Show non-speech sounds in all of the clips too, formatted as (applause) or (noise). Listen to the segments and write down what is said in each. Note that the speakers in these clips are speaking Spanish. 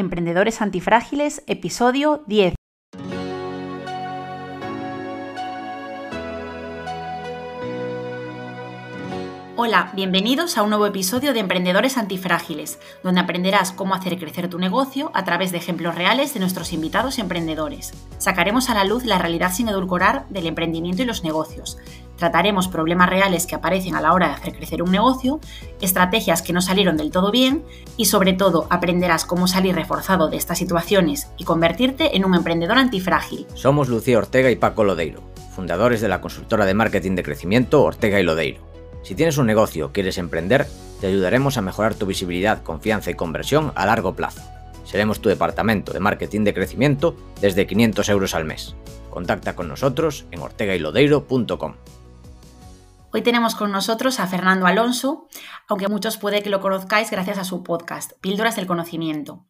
Emprendedores Antifrágiles, episodio 10. Hola, bienvenidos a un nuevo episodio de Emprendedores Antifrágiles, donde aprenderás cómo hacer crecer tu negocio a través de ejemplos reales de nuestros invitados emprendedores. Sacaremos a la luz la realidad sin edulcorar del emprendimiento y los negocios. Trataremos problemas reales que aparecen a la hora de hacer crecer un negocio, estrategias que no salieron del todo bien y sobre todo aprenderás cómo salir reforzado de estas situaciones y convertirte en un emprendedor antifrágil. Somos Lucía Ortega y Paco Lodeiro, fundadores de la consultora de marketing de crecimiento Ortega y Lodeiro si tienes un negocio quieres emprender, te ayudaremos a mejorar tu visibilidad, confianza y conversión a largo plazo. Seremos tu departamento de marketing de crecimiento desde 500 euros al mes. Contacta con nosotros en ortegaylodeiro.com. Hoy tenemos con nosotros a Fernando Alonso, aunque muchos puede que lo conozcáis gracias a su podcast, Píldoras del Conocimiento.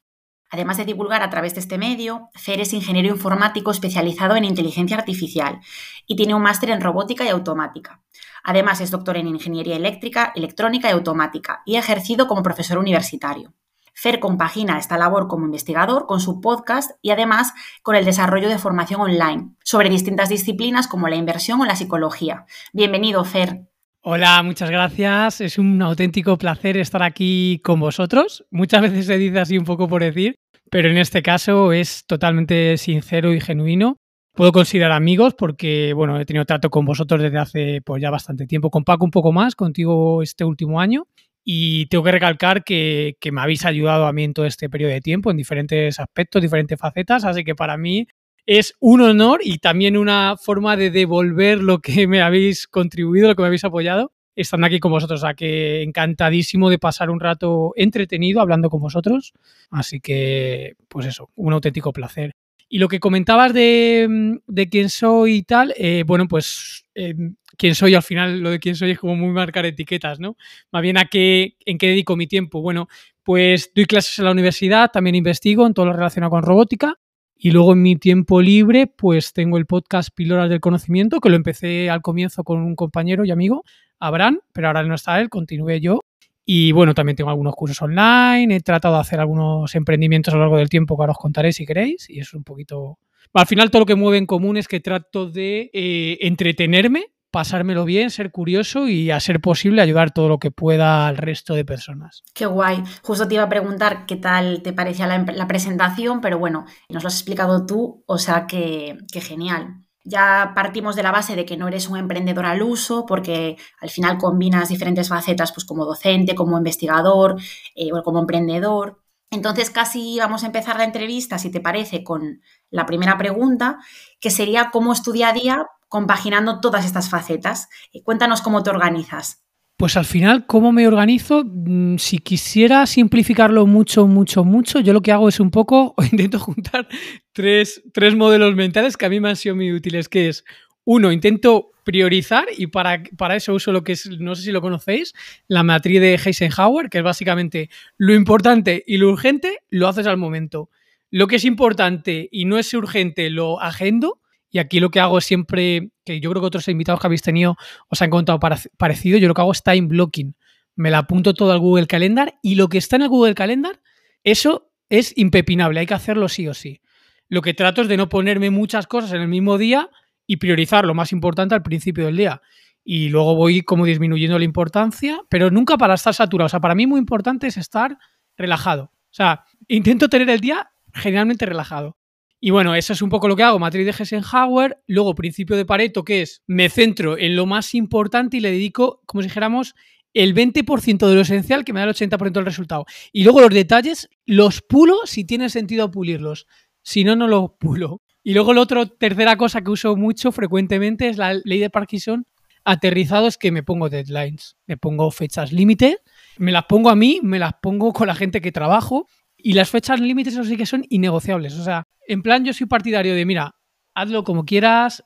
Además de divulgar a través de este medio, Fer es ingeniero informático especializado en inteligencia artificial y tiene un máster en robótica y automática. Además es doctor en ingeniería eléctrica, electrónica y automática y ha ejercido como profesor universitario. Fer compagina esta labor como investigador con su podcast y además con el desarrollo de formación online sobre distintas disciplinas como la inversión o la psicología. Bienvenido, Fer. Hola, muchas gracias. Es un auténtico placer estar aquí con vosotros. Muchas veces se dice así un poco por decir, pero en este caso es totalmente sincero y genuino. Puedo considerar amigos porque, bueno, he tenido trato con vosotros desde hace pues, ya bastante tiempo, con Paco un poco más, contigo este último año. Y tengo que recalcar que, que me habéis ayudado a mí en todo este periodo de tiempo, en diferentes aspectos, diferentes facetas, así que para mí es un honor y también una forma de devolver lo que me habéis contribuido, lo que me habéis apoyado, estando aquí con vosotros. O sea, que encantadísimo de pasar un rato entretenido hablando con vosotros. Así que, pues eso, un auténtico placer. Y lo que comentabas de, de quién soy y tal, eh, bueno, pues eh, quién soy al final, lo de quién soy es como muy marcar etiquetas, ¿no? Más bien a qué, en qué dedico mi tiempo. Bueno, pues doy clases en la universidad, también investigo en todo lo relacionado con robótica y luego en mi tiempo libre, pues tengo el podcast Píldoras del Conocimiento, que lo empecé al comienzo con un compañero y amigo, Abraham, pero ahora no está él, continué yo. Y bueno, también tengo algunos cursos online, he tratado de hacer algunos emprendimientos a lo largo del tiempo que ahora os contaré si queréis, y es un poquito... Al final todo lo que mueve en común es que trato de eh, entretenerme pasármelo bien, ser curioso y a ser posible ayudar todo lo que pueda al resto de personas. Qué guay. Justo te iba a preguntar qué tal te parecía la, presentación, pero bueno, nos lo has explicado tú, o sea que, genial. Ya partimos de la base de que no eres un emprendedor al uso, porque al final combinas diferentes facetas, pues como docente, como investigador, eh, o como emprendedor. Entonces casi vamos a empezar la entrevista, si te parece, con la primera pregunta, que sería cómo es a día compaginando todas estas facetas. Eh, cuéntanos cómo te organizas. Pues al final, ¿cómo me organizo? Mm, si quisiera simplificarlo mucho, mucho, mucho, yo lo que hago es un poco, (laughs) o intento juntar tres, tres modelos mentales que a mí me han sido muy útiles, que es, uno, intento priorizar y para, para, eso uso lo que es, no sé si lo conocéis, la matriz de Eisenhower, que es básicamente lo importante y lo urgente lo haces al momento. Lo que es importante y no es urgente lo agendo y aquí lo que hago siempre, que yo creo que otros invitados que habéis tenido os han contado parecido, yo lo que hago es time blocking. Me la apunto todo al Google Calendar y lo que está en el Google Calendar, eso es impepinable, hay que hacerlo sí o sí. Lo que trato es de no ponerme muchas cosas en el mismo día y priorizar lo más importante al principio del día. Y luego voy como disminuyendo la importancia, pero nunca para estar saturado. O sea, para mí muy importante es estar relajado. O sea, intento tener el día generalmente relajado. Y bueno, eso es un poco lo que hago, matriz de Eisenhower, luego principio de Pareto, que es me centro en lo más importante y le dedico, como si dijéramos, el 20% de lo esencial que me da el 80% del resultado. Y luego los detalles los pulo si tiene sentido pulirlos. Si no, no los pulo. Y luego la otra tercera cosa que uso mucho frecuentemente es la ley de Parkinson aterrizado, es que me pongo deadlines, me pongo fechas límite, me las pongo a mí, me las pongo con la gente que trabajo y las fechas límites, eso sí que son innegociables. O sea, en plan, yo soy partidario de, mira, hazlo como quieras,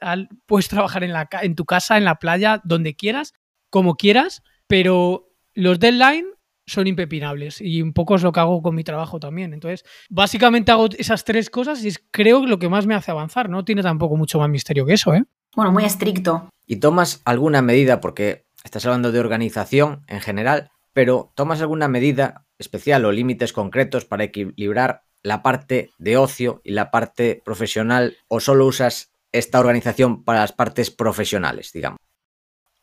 puedes trabajar en, la, en tu casa, en la playa, donde quieras, como quieras, pero los deadlines son impepinables y un poco es lo que hago con mi trabajo también. Entonces, básicamente hago esas tres cosas y es creo lo que más me hace avanzar. No tiene tampoco mucho más misterio que eso, ¿eh? Bueno, muy estricto. ¿Y tomas alguna medida, porque estás hablando de organización en general, pero tomas alguna medida especial o límites concretos para equilibrar la parte de ocio y la parte profesional o solo usas esta organización para las partes profesionales, digamos?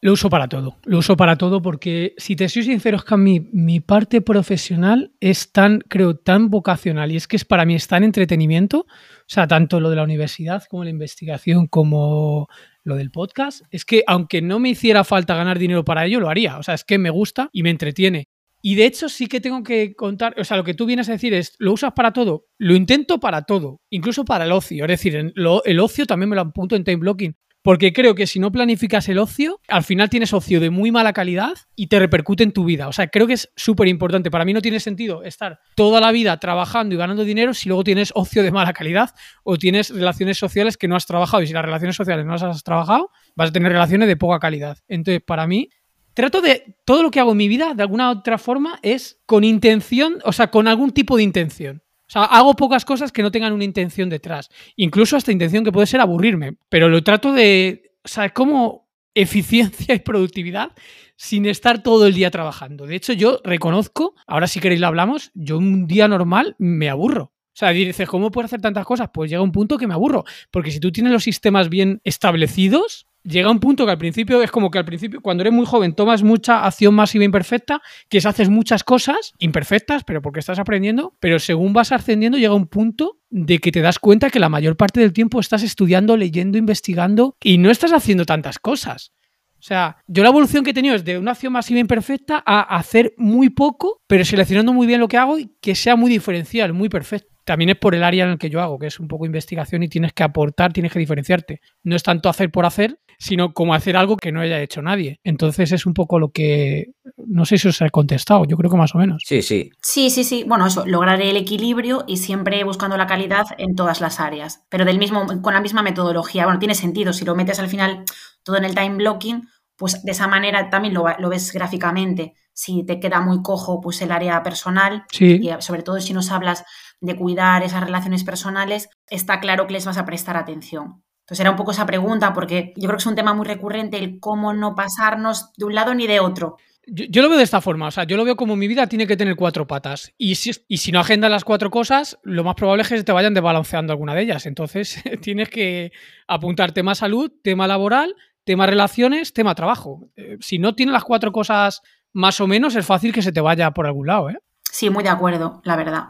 Lo uso para todo, lo uso para todo porque si te soy sincero es que mi, mi parte profesional es tan, creo, tan vocacional y es que es para mí es tan entretenimiento, o sea, tanto lo de la universidad como la investigación como lo del podcast, es que aunque no me hiciera falta ganar dinero para ello, lo haría, o sea, es que me gusta y me entretiene. Y de hecho sí que tengo que contar, o sea, lo que tú vienes a decir es, ¿lo usas para todo? Lo intento para todo, incluso para el ocio. Es decir, el ocio también me lo apunto en time blocking. Porque creo que si no planificas el ocio, al final tienes ocio de muy mala calidad y te repercute en tu vida. O sea, creo que es súper importante. Para mí no tiene sentido estar toda la vida trabajando y ganando dinero si luego tienes ocio de mala calidad o tienes relaciones sociales que no has trabajado. Y si las relaciones sociales no las has trabajado, vas a tener relaciones de poca calidad. Entonces, para mí, trato de todo lo que hago en mi vida, de alguna otra forma, es con intención, o sea, con algún tipo de intención. O sea, hago pocas cosas que no tengan una intención detrás. Incluso esta intención que puede ser aburrirme. Pero lo trato de. O sea, como eficiencia (laughs) y productividad sin estar todo el día trabajando. De hecho, yo reconozco, ahora si queréis lo hablamos, yo un día normal me aburro. O sea, dices, ¿cómo puedo hacer tantas cosas? Pues llega un punto que me aburro. Porque si tú tienes los sistemas bien establecidos, llega un punto que al principio es como que al principio, cuando eres muy joven, tomas mucha acción masiva imperfecta, que es haces muchas cosas imperfectas, pero porque estás aprendiendo, pero según vas ascendiendo llega un punto de que te das cuenta que la mayor parte del tiempo estás estudiando, leyendo, investigando y no estás haciendo tantas cosas. O sea, yo la evolución que he tenido es de una acción masiva imperfecta a hacer muy poco, pero seleccionando muy bien lo que hago y que sea muy diferencial, muy perfecto también es por el área en el que yo hago, que es un poco investigación y tienes que aportar, tienes que diferenciarte. No es tanto hacer por hacer, sino como hacer algo que no haya hecho nadie. Entonces es un poco lo que, no sé si os he contestado, yo creo que más o menos. Sí, sí. Sí, sí, sí. Bueno, eso, lograr el equilibrio y siempre buscando la calidad en todas las áreas, pero del mismo, con la misma metodología. Bueno, tiene sentido, si lo metes al final todo en el time blocking, pues de esa manera también lo, lo ves gráficamente. Si te queda muy cojo, pues el área personal, y sobre todo si nos hablas de cuidar esas relaciones personales, está claro que les vas a prestar atención. Entonces era un poco esa pregunta, porque yo creo que es un tema muy recurrente el cómo no pasarnos de un lado ni de otro. Yo, lo veo de esta forma, o sea, yo lo veo como mi vida tiene que tener cuatro patas. Y si, y si no agendas las cuatro cosas, lo más probable es que se te vayan desbalanceando alguna de ellas. Entonces (laughs) tienes que apuntar tema salud, tema laboral, tema relaciones, tema trabajo. Eh, si no tienes las cuatro cosas más o menos, es fácil que se te vaya por algún lado, ¿eh? Sí, muy de acuerdo, la verdad.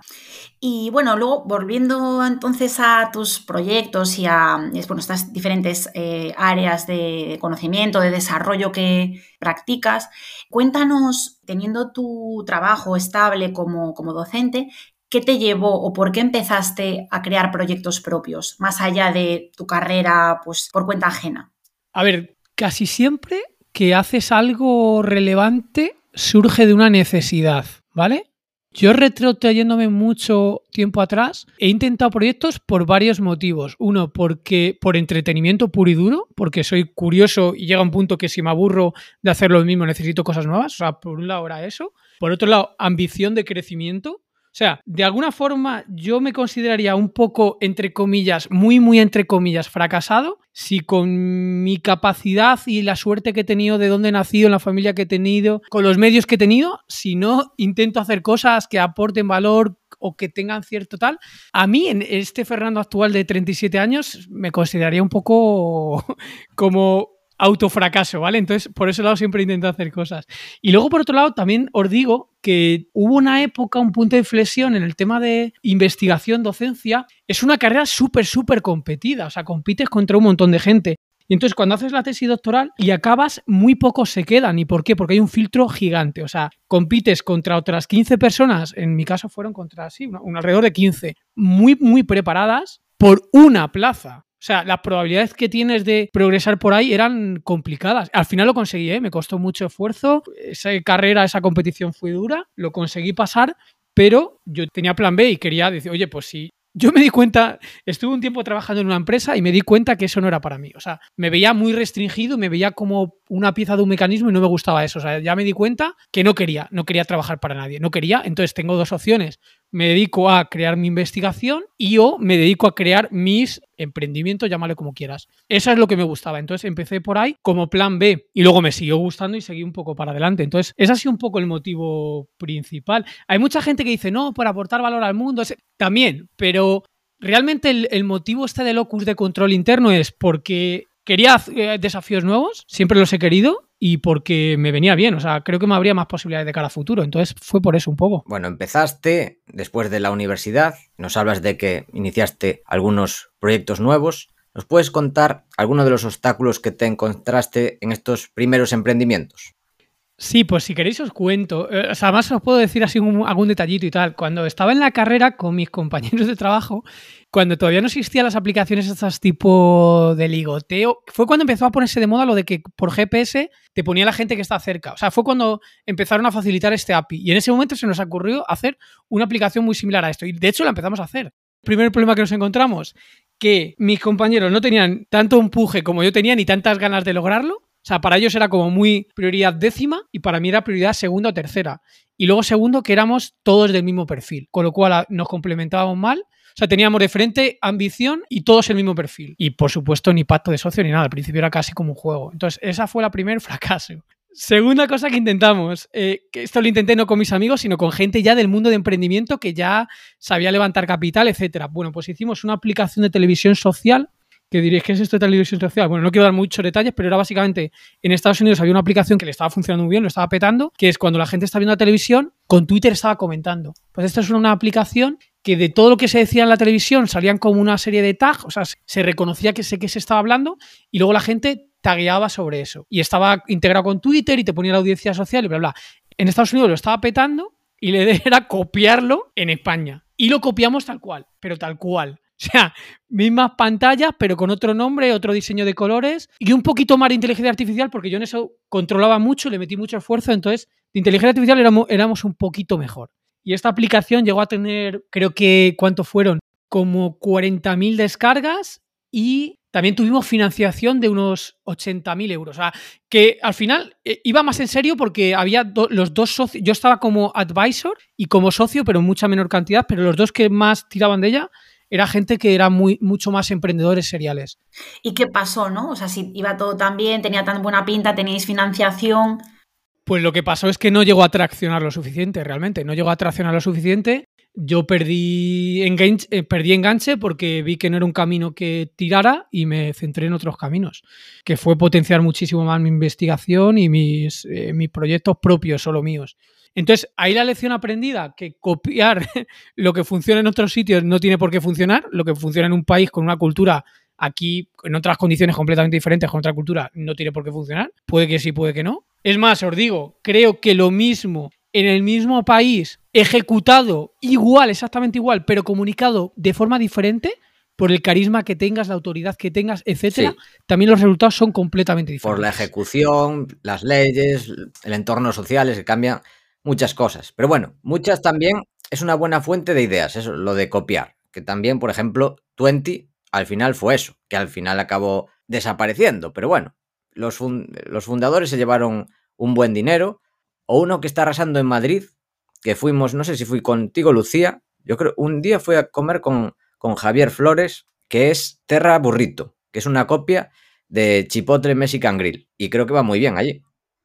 Y bueno, luego volviendo entonces a tus proyectos y a estas diferentes eh, áreas de conocimiento, de desarrollo que practicas, cuéntanos, teniendo tu trabajo estable como, como docente, ¿qué te llevó o por qué empezaste a crear proyectos propios, más allá de tu carrera pues, por cuenta ajena? A ver, casi siempre que haces algo relevante surge de una necesidad, ¿vale? Yo retrotrayéndome mucho tiempo atrás, he intentado proyectos por varios motivos. Uno, porque por entretenimiento puro y duro, porque soy curioso y llega un punto que si me aburro de hacer lo mismo necesito cosas nuevas. O sea, por un lado era eso. Por otro lado, ambición de crecimiento. O sea, de alguna forma yo me consideraría un poco, entre comillas, muy, muy entre comillas, fracasado, si con mi capacidad y la suerte que he tenido, de dónde he nacido, en la familia que he tenido, con los medios que he tenido, si no intento hacer cosas que aporten valor o que tengan cierto tal, a mí en este Fernando actual de 37 años me consideraría un poco (laughs) como autofracaso, ¿vale? Entonces, por ese lado siempre intento hacer cosas. Y luego, por otro lado, también os digo que hubo una época, un punto de inflexión en el tema de investigación, docencia. Es una carrera súper, súper competida, o sea, compites contra un montón de gente. Y entonces cuando haces la tesis doctoral y acabas, muy pocos se quedan. ¿Y por qué? Porque hay un filtro gigante. O sea, compites contra otras 15 personas, en mi caso fueron contra, sí, un alrededor de 15, muy, muy preparadas por una plaza. O sea, las probabilidades que tienes de progresar por ahí eran complicadas. Al final lo conseguí, ¿eh? me costó mucho esfuerzo. Esa carrera, esa competición fue dura. Lo conseguí pasar, pero yo tenía plan B y quería decir, oye, pues sí. Yo me di cuenta, estuve un tiempo trabajando en una empresa y me di cuenta que eso no era para mí. O sea, me veía muy restringido, me veía como una pieza de un mecanismo y no me gustaba eso. O sea, ya me di cuenta que no quería, no quería trabajar para nadie, no quería. Entonces tengo dos opciones me dedico a crear mi investigación y yo me dedico a crear mis emprendimientos, llámale como quieras. Eso es lo que me gustaba. Entonces empecé por ahí como plan B y luego me siguió gustando y seguí un poco para adelante. Entonces, ese ha sido un poco el motivo principal. Hay mucha gente que dice, no, por aportar valor al mundo. También, pero realmente el, motivo este de locus de control interno es porque quería eh, desafíos nuevos, siempre los he querido y porque me venía bien, o sea, creo que me habría más posibilidades de cara a futuro, entonces fue por eso un poco. Bueno, empezaste después de la universidad, nos hablas de que iniciaste algunos proyectos nuevos, ¿nos puedes contar algunos de los obstáculos que te encontraste en estos primeros emprendimientos? Sí, pues si queréis os cuento. Eh, o sea, además os puedo decir así algún detallito y tal. Cuando estaba en la carrera con mis (laughs) compañeros de trabajo, cuando todavía no existían las aplicaciones estas tipo de ligoteo, fue cuando empezó a ponerse de moda lo de que por GPS te ponía la gente que está cerca. O sea, fue cuando empezaron a facilitar este API. Y en ese momento se nos ocurrió hacer una aplicación muy similar a esto. Y de hecho la empezamos a hacer. El primer problema que nos encontramos, que mis compañeros no tenían tanto empuje como yo tenía ni tantas ganas de lograrlo. O sea, para ellos era como muy prioridad décima y para mí era prioridad segunda o tercera. Y luego segundo, que éramos todos del mismo perfil, con lo cual ah, nos complementábamos mal. Sea, teníamos de frente ambición y todos el mismo perfil. Y por supuesto, ni pacto de socio ni nada. Al principio era casi como un juego. Entonces, esa fue la primer (laughs) fracaso. Segunda cosa que intentamos, eh, que esto lo intenté no con mis amigos, sino con gente ya del mundo de emprendimiento que ya sabía levantar capital, etcétera. Bueno, pues hicimos una aplicación de televisión social que diréis que es esto de televisión social. Bueno, no quiero dar muchos detalles, pero era básicamente en Estados Unidos había una aplicación que le estaba funcionando muy bien, lo estaba petando, que es cuando la gente está viendo la televisión, con Twitter estaba comentando. Pues esto es una aplicación que de todo lo que se decía en la televisión salían como una serie de tags, o sea, se reconocía que sé que se estaba hablando y luego la gente tagueaba sobre eso. Y estaba integrado con Twitter y te ponía la audiencia social y bla, bla. En Estados Unidos lo estaba petando y idea (laughs) era copiarlo en España. Y lo copiamos tal cual, pero tal cual. (laughs) O sea, mismas pantallas, pero con otro nombre, otro diseño de colores y un poquito más de inteligencia artificial, porque yo en eso controlaba mucho, le metí mucho esfuerzo, entonces de inteligencia artificial éramos, éramos un poquito mejor. Y esta aplicación llegó a tener, creo que, ¿cuánto fueron? Como 40.000 descargas y también tuvimos financiación de unos 80.000 euros. O sea, que al final eh, iba más en serio porque había los dos socios. Yo estaba como advisor y como socio, pero en mucha menor cantidad, pero los dos que más tiraban de ella era gente que era muy, mucho más emprendedores seriales. ¿Y qué pasó, no? O sea, si iba todo tan bien, tenía tan buena pinta, teníais financiación. Pues lo que pasó es que no llegó a traccionar lo suficiente, realmente. No llegó a traccionar lo suficiente. Yo perdí enganche, eh, perdí porque vi que no era un camino que tirara y me centré en otros caminos, que fue potenciar muchísimo más mi investigación y mis, eh, mis proyectos propios, solo míos. Entonces, ahí la lección aprendida, que copiar (laughs) lo que funciona en otros sitios no tiene por qué funcionar, lo que funciona en un país con una cultura aquí, en otras condiciones completamente diferentes, con otra cultura, no tiene por qué funcionar. Puede que sí, puede que no. Es más, os digo, creo que lo mismo en el mismo país, ejecutado igual, exactamente igual, pero comunicado de forma diferente, por el carisma que tengas, la autoridad que tengas, etcétera, también los resultados son completamente diferentes. Por la ejecución, las leyes, el entorno social, que cambian muchas cosas. Pero bueno, muchas también es una buena fuente de ideas, eso, lo de copiar. Que también, por ejemplo, Twenty al final fue eso, que al final acabó desapareciendo. Pero bueno, los, fundadores se llevaron un buen dinero. O uno que está arrasando en Madrid, que fuimos, no sé si fui contigo, Lucía. Yo creo, un día fui a comer con, con Javier Flores, que es Terra Burrito, que es una copia de Chipotle Mexican Grill. Y creo que va muy bien allí.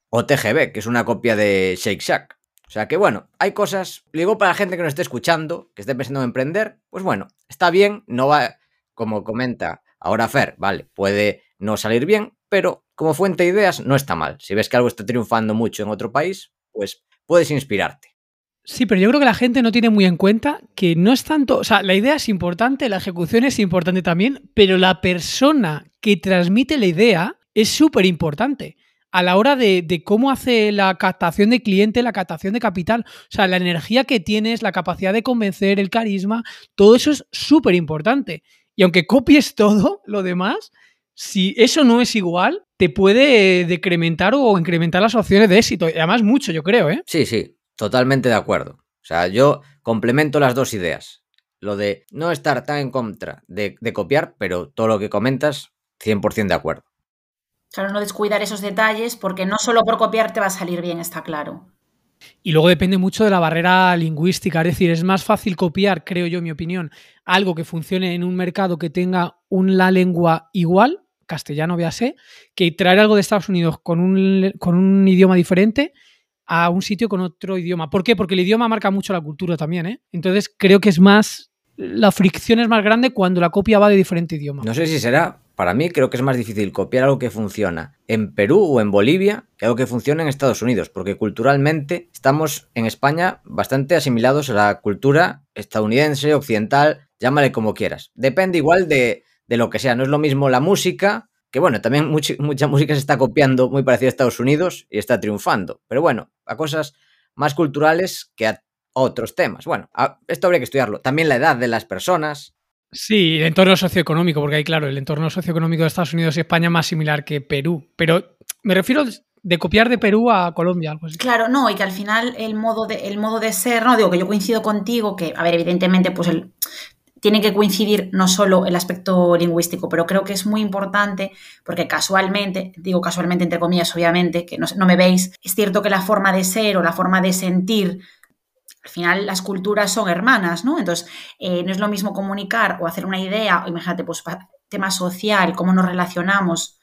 O TGB, que es una copia de Shake Shack. O sea que bueno, hay cosas, digo para la gente que nos esté escuchando, que esté pensando en emprender, pues bueno, está bien, no va, como comenta ahora Fer, vale, puede no salir bien, pero como fuente de ideas no está mal. Si ves que algo está triunfando mucho en otro país, pues puedes inspirarte. Sí, pero yo creo que la gente no tiene muy en cuenta que no es tanto, o sea, la idea es importante, la ejecución es importante también, pero la persona que transmite la idea es súper importante a la hora de, cómo hace la captación de cliente, la captación de capital. O sea, la energía que tienes, la capacidad de convencer, el carisma, todo eso es súper importante. Y aunque copies todo lo demás, si eso no es igual, te puede decrementar o incrementar las opciones de éxito. Y además mucho, yo creo, ¿eh? Sí, sí, totalmente de acuerdo. O sea, yo complemento las dos ideas. Lo de no estar tan en contra de, de copiar, pero todo lo que comentas, 100% de acuerdo. Claro, no descuidar esos detalles porque no solo por copiar te va a salir bien, está claro. Y luego depende mucho de la barrera lingüística, es decir, es más fácil copiar, creo yo, en mi opinión, algo que funcione en un mercado que tenga una lengua igual, castellano, véase, que traer algo de Estados Unidos con un, con un idioma diferente a un sitio con otro idioma. ¿Por qué? Porque el idioma marca mucho la cultura también, ¿eh? Entonces creo que es más. La fricción es más grande cuando la copia va de diferente idioma. No sé si será. Para mí creo que es más difícil copiar algo que funciona en Perú o en Bolivia que algo que funciona en Estados Unidos, porque culturalmente estamos en España bastante asimilados a la cultura estadounidense, occidental, llámale como quieras. Depende igual de, de lo que sea. No es lo mismo la música que bueno, también (laughs) mucha, mucha música se está copiando muy parecida a Estados Unidos y está triunfando. Pero bueno, a cosas más culturales que a otros temas. Bueno, esto habría que estudiarlo. También la edad de las personas. Sí, el entorno socioeconómico, porque ahí, claro, el entorno socioeconómico de Estados Unidos y España es más similar que Perú. Pero me refiero de copiar de Perú a Colombia. Claro, no, y que al final el modo de, el modo de ser, no digo que yo coincido contigo, que, a ver, evidentemente, pues el, tiene que coincidir no solo el aspecto lingüístico, pero creo que es muy importante porque casualmente, digo casualmente entre comillas, obviamente, que no, me veis, es cierto que la forma de ser o la forma de sentir al final las culturas son hermanas, ¿no? Entonces, eh, no es lo mismo comunicar o hacer una idea, o imagínate, pues tema social, cómo nos relacionamos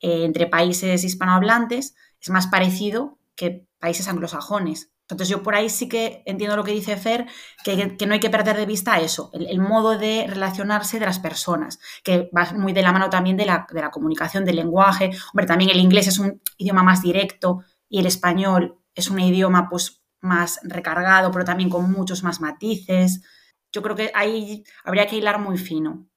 eh, entre países hispanohablantes, es más parecido que países anglosajones. Entonces yo por ahí sí que entiendo lo que dice Fer, que, no hay que perder de vista eso, el, modo de relacionarse de las personas, que va muy de la mano también de la, comunicación, del lenguaje. Hombre, también el inglés es un idioma más directo y el español es un idioma pues más recargado, pero también con muchos más matices. Yo creo que ahí habría que hilar muy fino.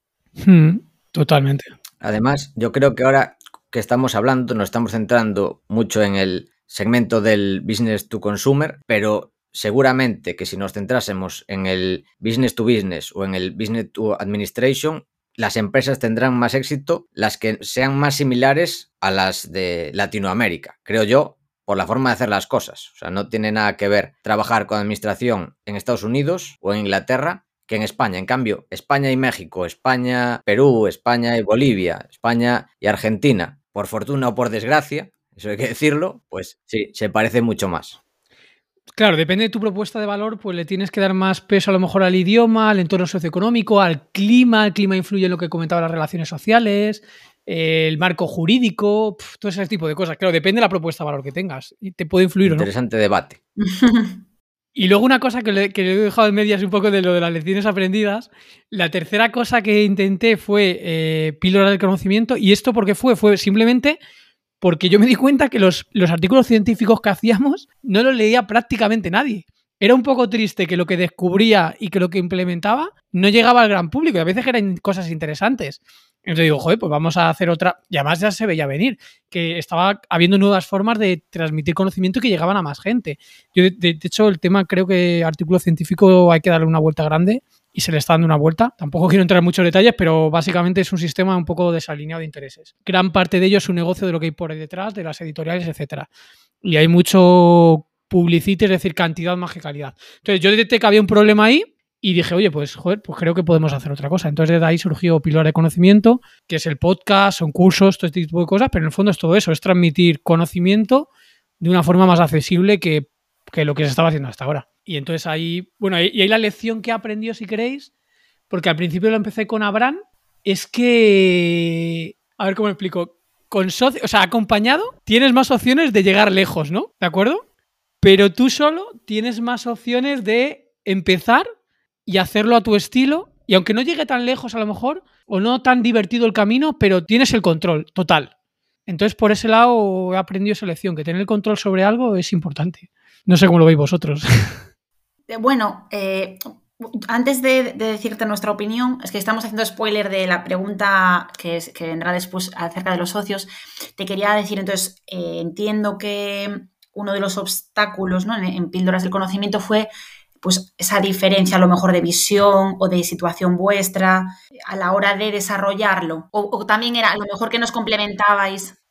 Hmm, totalmente. Además, yo creo que ahora que estamos hablando, nos estamos centrando mucho en el segmento del business to consumer, pero seguramente que si nos centrásemos en el business to business o en el business to administration, las empresas tendrán más éxito las que sean más similares a las de Latinoamérica, creo yo, por la forma de hacer las cosas. O sea, no tiene nada que ver trabajar con administración en Estados Unidos o en Inglaterra que en España. En cambio, España y México, España, Perú, España y Bolivia, España y Argentina, por fortuna o por desgracia, eso hay que decirlo, pues sí, se parece mucho más. Claro, depende de tu propuesta de valor, pues le tienes que dar más peso a lo mejor al idioma, al entorno socioeconómico, al clima. El clima influye en lo que comentaba las relaciones sociales, el marco jurídico, todo ese tipo de cosas. Claro, depende de la propuesta de valor que tengas y te puede influir Interesante debate. (laughs) Y luego una cosa que le, que he dejado en medias un poco de lo de las lecciones aprendidas. La tercera cosa que intenté fue eh, píldora del conocimiento. ¿Y esto por qué fue? Fue simplemente porque yo me di cuenta que los, artículos científicos que hacíamos no los leía prácticamente nadie. Era un poco triste que lo que descubría y que lo que implementaba no llegaba al gran público y a veces eran cosas interesantes. Entonces digo, joder, pues vamos a hacer otra. Y además ya se veía venir, que estaba habiendo nuevas formas de transmitir conocimiento que llegaban a más gente. Yo, de hecho, el tema creo que artículo científico hay que darle una vuelta grande y se le está dando una vuelta. Tampoco quiero entrar en muchos detalles, pero básicamente es un sistema un poco desalineado de intereses. Gran parte de ello es un negocio de lo que hay por detrás, de las editoriales, etcétera. Y hay mucho publicity, es decir, cantidad más calidad. Entonces yo detecté que había un problema ahí y dije, oye, pues joder, pues creo que podemos hacer otra cosa. Entonces de ahí surgió Pilar de Conocimiento, que es el podcast, son cursos, todo este tipo de cosas, pero en el fondo es todo eso, es transmitir conocimiento de una forma más accesible que, que lo que se estaba haciendo hasta ahora. Y entonces ahí, bueno, y ahí la lección que he aprendido, si queréis, porque al principio lo empecé con Abraham, es que, a ver cómo explico, con socio, o sea, acompañado, tienes más opciones de llegar lejos, ¿no? ¿De acuerdo? Pero tú solo tienes más opciones de empezar y hacerlo a tu estilo. Y aunque no llegue tan lejos a lo mejor, o no tan divertido el camino, pero tienes el control total. Entonces, por ese lado he aprendido esa lección, que tener el control sobre algo es importante. No sé cómo lo veis vosotros. (laughs) Eh, bueno, eh, antes de, decirte nuestra opinión, es que estamos haciendo spoiler de la pregunta que, vendrá después acerca de los socios. Te quería decir, entonces, eh, entiendo que uno de los obstáculos en, píldoras del conocimiento fue pues esa diferencia a lo mejor de visión o de situación vuestra a la hora de desarrollarlo. o también era a lo mejor que nos complementabais.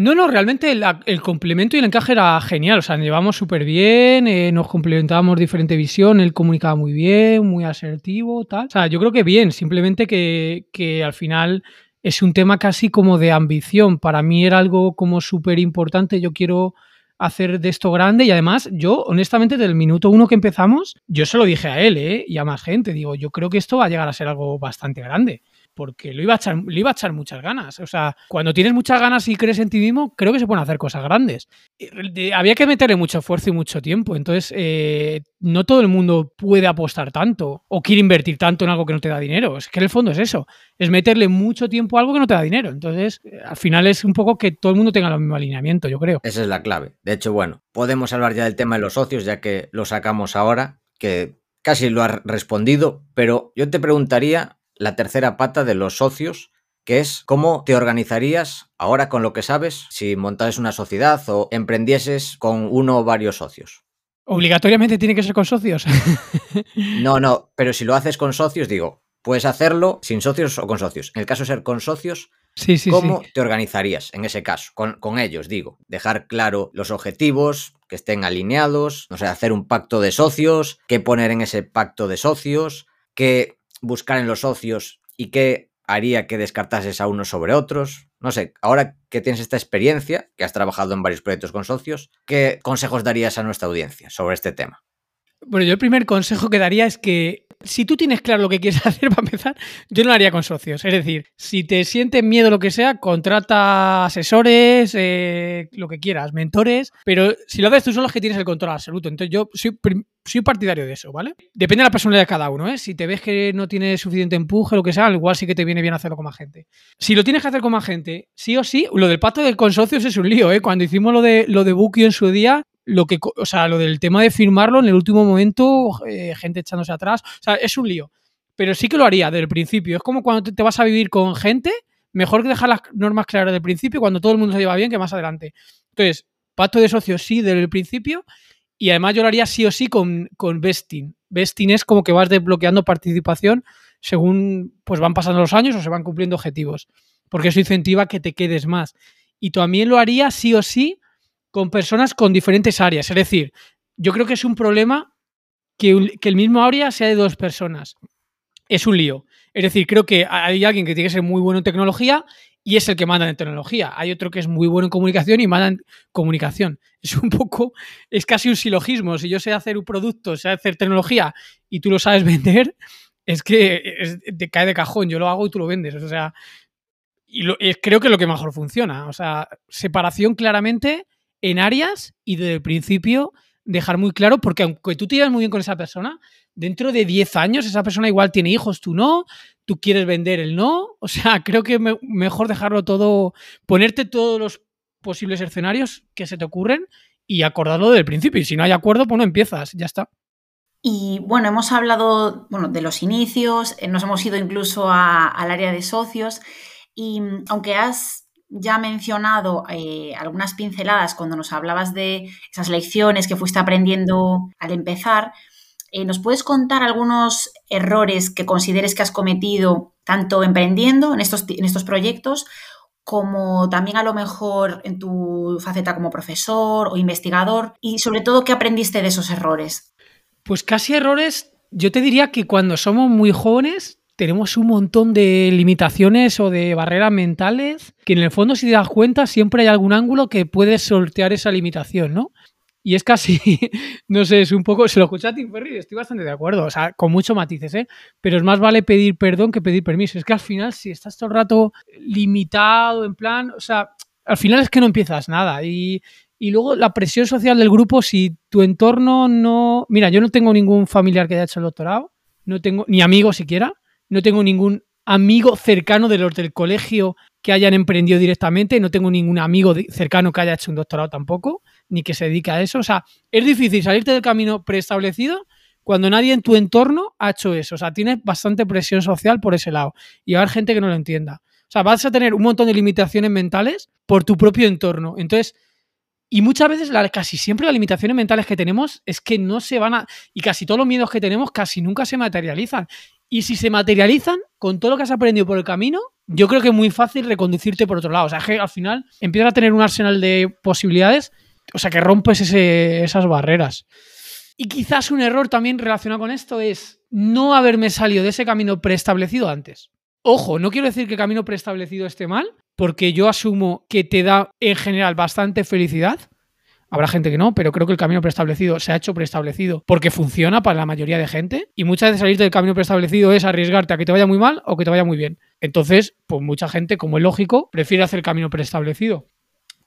No, no, realmente el, complemento y el encaje era genial. O sea, nos llevamos súper bien, eh, nos complementábamos diferente visión, él comunicaba muy bien, muy asertivo, tal. O sea, yo creo que bien, simplemente que, que al final es un tema casi como de ambición. Para mí era algo como súper importante. Yo quiero hacer de esto grande. Y además yo, honestamente, del minuto uno que empezamos, yo se lo dije a él ¿eh? y a más gente, digo, yo creo que esto va a llegar a ser algo bastante grande porque lo iba a echar, iba a echar muchas ganas. O sea, cuando tienes muchas ganas y crees en ti mismo, creo que se pueden hacer cosas grandes. Había que meterle mucho esfuerzo y mucho tiempo. Entonces, eh, no todo el mundo puede apostar tanto o quiere invertir tanto en algo que no te da dinero. Es que en el fondo es eso. Es meterle mucho tiempo a algo que no te da dinero. Entonces, eh, al final es un poco que todo el mundo tenga el mismo alineamiento, yo creo. Esa es la clave. De hecho, bueno, podemos hablar ya del tema de los socios, ya que lo sacamos ahora, que casi lo has respondido, pero yo te preguntaría la tercera pata de los socios, que es cómo te organizarías ahora con lo que sabes si montases una sociedad o emprendieses con uno o varios socios. ¿Obligatoriamente tiene que ser con socios? (laughs) no, no, pero si lo haces con socios, digo, puedes hacerlo sin socios o con socios. En el caso de ser con socios, sí, sí, ¿cómo te organizarías en ese caso? Con, con, ellos, digo, dejar claro los objetivos, que estén alineados, no sé, hacer un pacto de socios, qué poner en ese pacto de socios, qué buscar en los socios y qué haría que descartases a unos sobre otros. No sé, ahora que tienes esta experiencia, que has trabajado en varios proyectos con socios, ¿qué consejos darías a nuestra audiencia sobre este tema? Bueno, yo el primer consejo que daría es que si tú tienes claro lo que quieres (laughs) hacer para empezar, yo no lo haría con socios. Es decir, si te sientes miedo lo que sea, contrata asesores, eh, lo que quieras, mentores, pero si lo haces tú solo es que tienes el control absoluto. Entonces yo soy, soy partidario de eso, ¿vale? Depende de la personalidad de cada uno, ¿eh? Si te ves que no tienes suficiente empuje, lo que sea, igual sí que te viene bien hacerlo con más gente. Si lo tienes que hacer con más gente, sí o sí, lo del pacto de con socios es un lío, ¿eh? Cuando hicimos lo de, lo de Bukio en su día, lo que, o sea, lo del tema de firmarlo en el último momento, eh, gente echándose atrás, o sea, es un lío. Pero sí que lo haría desde el principio. Es como cuando te, vas a vivir con gente, mejor que dejar las normas claras desde el principio, cuando todo el mundo se lleva bien, que más adelante. Entonces, pacto de socios sí desde el principio, y además yo lo haría sí o sí con, con vesting. Es como que vas desbloqueando participación según pues van pasando los años o se van cumpliendo objetivos, porque eso incentiva que te quedes más. Y también lo haría sí o sí con personas con diferentes áreas. Es decir, yo creo que es un problema que, el mismo área sea de dos personas. Es un lío. Es decir, creo que hay alguien que tiene que ser muy bueno en tecnología y es el que manda en tecnología. Hay otro que es muy bueno en comunicación y manda en comunicación. (laughs) Es un poco, es casi un silogismo. Si yo sé hacer un producto, sé hacer tecnología y tú lo sabes (laughs) vender, es que te cae de cajón. Yo lo hago y tú lo vendes. O sea, y creo que es lo que mejor funciona. O sea, separación claramente en áreas y desde el principio dejar muy claro, porque aunque tú te llevas muy bien con esa persona, dentro de 10 años esa persona igual tiene hijos, tú no, tú quieres vender el no, o sea, (laughs) creo que mejor dejarlo todo, ponerte todos los posibles escenarios que se te ocurren y acordarlo desde el principio. Y si no hay acuerdo, pues no empiezas, ya está. Y bueno, hemos hablado bueno, de los inicios, eh, nos hemos ido incluso al área de socios y mm, aunque has ya mencionado eh, algunas pinceladas cuando nos hablabas de esas lecciones que fuiste aprendiendo al empezar. Eh, ¿Nos puedes contar algunos errores que consideres que has cometido tanto emprendiendo en estos, en estos proyectos como también a lo mejor en tu faceta como profesor o investigador y sobre todo qué aprendiste de esos errores? Pues casi errores, yo te diría que cuando somos muy jóvenes tenemos un montón de limitaciones o de barreras mentales que en el fondo si te das cuenta siempre hay algún ángulo que puedes sortear esa limitación, ¿no? Y es casi, (laughs) no sé, es un poco, se lo escuché a Tim Ferry, estoy bastante de acuerdo, o sea, con muchos matices, ¿eh? Pero es más vale pedir perdón que pedir permiso. Es que al final, si estás todo el rato limitado, en plan, o sea, al final es que no empiezas nada. Y, y luego la presión social del grupo, si tu entorno no... Mira, yo no tengo ningún familiar que haya hecho el doctorado, no tengo ni amigos siquiera, no tengo ningún amigo cercano de los del colegio que hayan emprendido directamente, no tengo ningún amigo cercano que haya hecho un doctorado tampoco, ni que se dedique a eso. O sea, es difícil salirte del camino preestablecido cuando nadie en tu entorno ha hecho eso. O sea, tienes bastante presión social por ese lado y va a haber gente que no lo entienda. O sea, vas a tener un montón de limitaciones mentales por tu propio entorno. Entonces, y muchas veces, casi siempre las limitaciones mentales que tenemos es que no se van a... Y casi todos los miedos que tenemos casi nunca se materializan. Y si se materializan con todo lo que has aprendido por el camino, yo creo que es muy fácil reconducirte por otro lado. O sea, que al final empiezas a tener un arsenal de posibilidades, o sea, que rompes esas barreras. Y quizás un error también relacionado con esto es no haberme salido de ese camino preestablecido antes. Ojo, no quiero decir que camino preestablecido esté mal, porque yo asumo que te da en general bastante felicidad. Habrá gente que no, pero creo que el camino preestablecido se ha hecho preestablecido porque funciona para la mayoría de gente. Y muchas veces salir del camino preestablecido es arriesgarte a que te vaya muy mal o que te vaya muy bien. Entonces, pues mucha gente, como es lógico, prefiere hacer el camino preestablecido.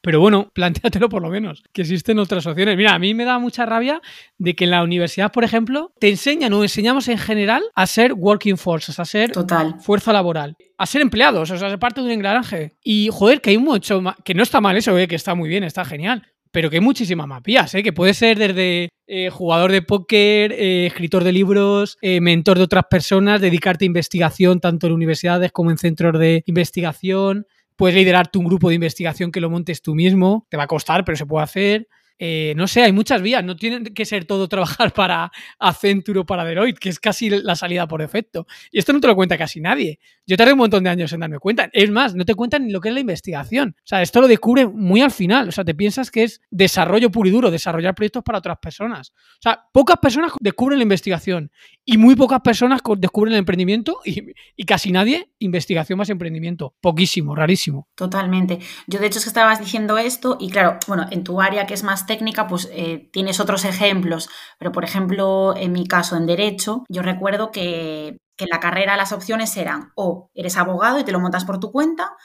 Pero bueno, (laughs) plantéatelo por lo menos, que existen otras opciones. Mira, a mí me da mucha rabia de que en la universidad, por ejemplo, te enseñan o enseñamos en general a ser working forces, a ser Total. fuerza laboral, a ser empleados, o sea, a ser parte de un engranaje. Y joder, que hay mucho más, que no está mal eso, eh, que está muy bien, está genial. Pero que hay muchísimas más vías, ¿eh? que puede ser desde eh, jugador de póker, eh, escritor de libros, eh, mentor de otras personas, dedicarte a investigación tanto en universidades como en centros de investigación, Puedes liderarte un grupo de investigación que lo montes tú mismo. Te va a costar, pero se puede hacer. Eh, no sé, hay muchas vías. No tiene que ser todo trabajar (laughs) para Accenture o para Deloitte, que es casi la salida por defecto. Y esto no te lo cuenta casi nadie. Yo tardé un montón de años en darme cuenta. Es más, no te cuentan ni lo que es la investigación. O sea, esto lo descubre muy al final. O sea, te piensas que es desarrollo puro y duro, desarrollar proyectos para otras personas. O sea, pocas personas descubren la investigación y muy pocas personas descubren el emprendimiento y, y casi nadie investigación más emprendimiento. Poquísimo, rarísimo. Totalmente. Yo de hecho es que estabas diciendo esto y claro, bueno, en tu área que es más técnica, pues eh, tienes otros ejemplos, pero por ejemplo, en mi caso, en derecho, yo recuerdo que, en la carrera las opciones eran o eres abogado y te lo montas por tu cuenta,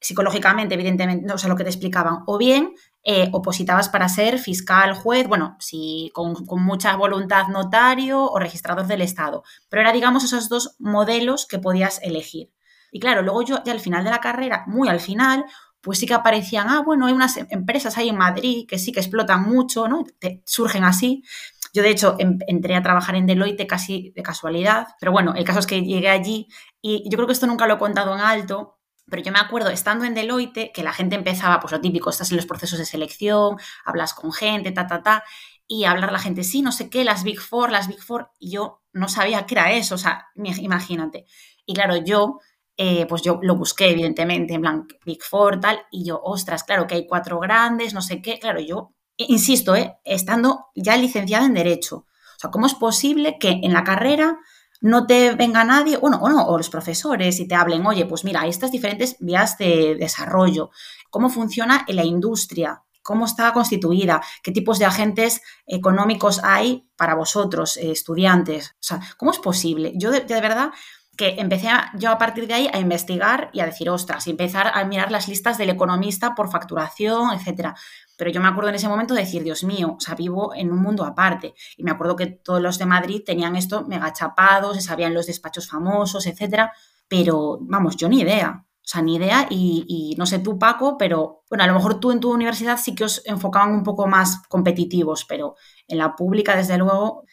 psicológicamente, evidentemente, no sé lo que te explicaban, o bien eh, opositabas para ser fiscal, juez, bueno, si con, con, mucha voluntad notario o registrador del Estado. Pero era, digamos, esos dos modelos que podías elegir. Y claro, luego yo ya al final de la carrera, muy al final, pues sí que aparecían, ah, bueno, hay unas empresas ahí en Madrid que sí que explotan mucho, ¿no? Surgen así. Yo, de hecho, em, entré a trabajar en Deloitte casi de casualidad, pero bueno, el caso es que llegué allí y yo creo que esto nunca lo he contado en alto, pero yo me acuerdo, estando en Deloitte, que la gente empezaba, pues lo típico, estás en los procesos de selección, hablas con gente, ta, ta, ta, y hablar la gente, sí, no sé qué, las Big Four, las Big Four, y yo no sabía qué era eso, o sea, imagínate. Y claro, yo eh, pues yo lo busqué, evidentemente, en plan Big Four, tal, y yo, ostras, claro que hay cuatro grandes, no sé qué, claro, yo, insisto, eh, estando ya licenciada en Derecho. O sea, ¿cómo es posible que en la carrera no te venga nadie, bueno, o, no, o los profesores y te hablen, oye, pues mira, hay estas diferentes vías de desarrollo, cómo funciona en la industria, cómo está constituida, qué tipos de agentes económicos hay para vosotros, eh, estudiantes. O sea, ¿cómo es posible? Yo de, de verdad que empecé a, yo a partir de ahí a investigar y a decir, ostras, y empezar a mirar las listas del economista por facturación, etcétera. Pero yo me acuerdo en ese momento de decir, Dios mío, o sea, vivo en un mundo aparte. Y me acuerdo que todos los de Madrid tenían esto mega chapados, se sabían los despachos famosos, etcétera. Pero, vamos, yo ni idea. O sea, ni idea. Y, y, no sé tú, Paco, pero bueno, a lo mejor tú en tu universidad sí que os enfocaban un poco más competitivos, pero en la pública, desde luego,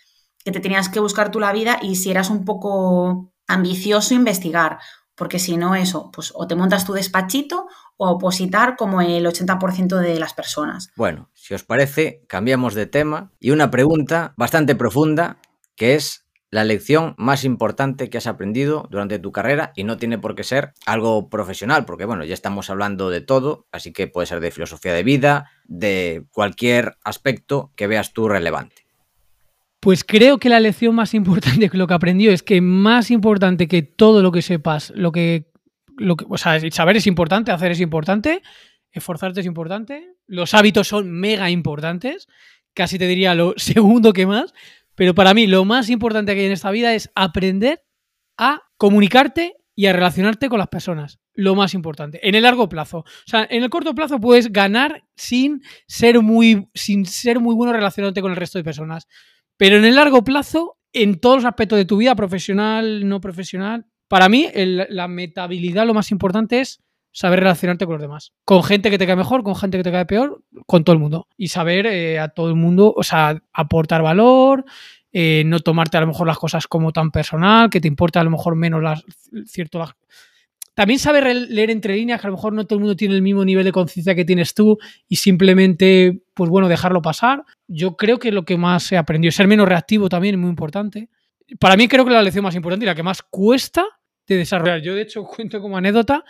que te tenías que buscar tú la vida y si eras un poco ambicioso investigar, porque si no eso, pues o te montas tu despachito o opositar como el 80% de las personas. Bueno, si os parece, cambiamos de tema y una pregunta bastante profunda que es la lección más importante que has aprendido durante tu carrera y no tiene por qué ser algo profesional, porque bueno, ya estamos hablando de todo, así que puede ser de filosofía de vida, de cualquier aspecto que veas tú relevante. Pues creo que la lección más importante que lo que aprendió es que más importante que todo lo que sepas, lo que, o sea, saber es importante, hacer es importante, esforzarte es importante, los hábitos son mega importantes, casi te diría lo (laughs) segundo que más, pero para mí lo más importante que hay en esta vida es aprender a comunicarte y a relacionarte con las personas. Lo más importante. En el largo plazo. O sea, en el corto plazo puedes ganar sin ser muy, sin ser muy bueno relacionándote con el resto de personas. Pero en el largo plazo, en todos los aspectos de tu vida, profesional, no profesional, para mí la metabilidad lo más importante es saber relacionarte con los demás. Con gente que te cae mejor, con gente que te cae peor, con todo el mundo. Y saber eh, a todo el mundo, o sea, aportar valor, eh, no tomarte a lo mejor las cosas como tan personal, que te importa a lo mejor menos las, cierto, las, también saber leer entre líneas, que a lo mejor no todo el mundo tiene el mismo nivel de conciencia que tienes tú y simplemente, pues bueno, dejarlo pasar. Yo creo que lo que más he aprendido, ser menos reactivo también es muy importante. Para mí creo que la lección más importante y la que más cuesta de desarrollar. Yo de hecho (laughs) cuento como anécdota,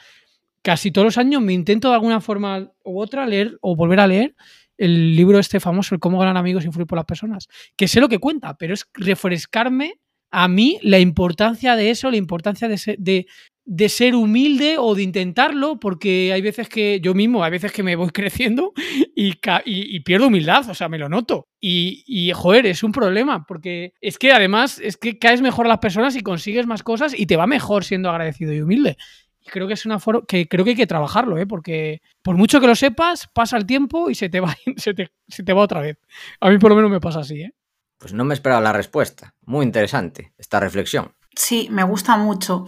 casi todos los años me intento de alguna forma u otra leer o volver a leer el libro este famoso, el cómo ganar amigos e influir por las personas, que sé lo que cuenta, pero es refrescarme a mí la importancia de eso, la importancia de, de, de ser humilde o de intentarlo, porque hay veces que yo mismo, hay veces que me voy (laughs) creciendo y, y, pierdo humildad, o sea, me lo noto. Y, y, joder, es un problema, porque es que además es que caes mejor a las personas y consigues más cosas y te va mejor siendo agradecido y humilde. Y creo que es una forma que creo que hay que trabajarlo, ¿eh? porque por mucho que lo sepas, pasa el tiempo y se te va, (laughs) se te, se te va otra vez. A mí por lo menos me pasa así, ¿eh? Pues no me esperaba la respuesta. Muy interesante esta reflexión. Sí, me gusta mucho.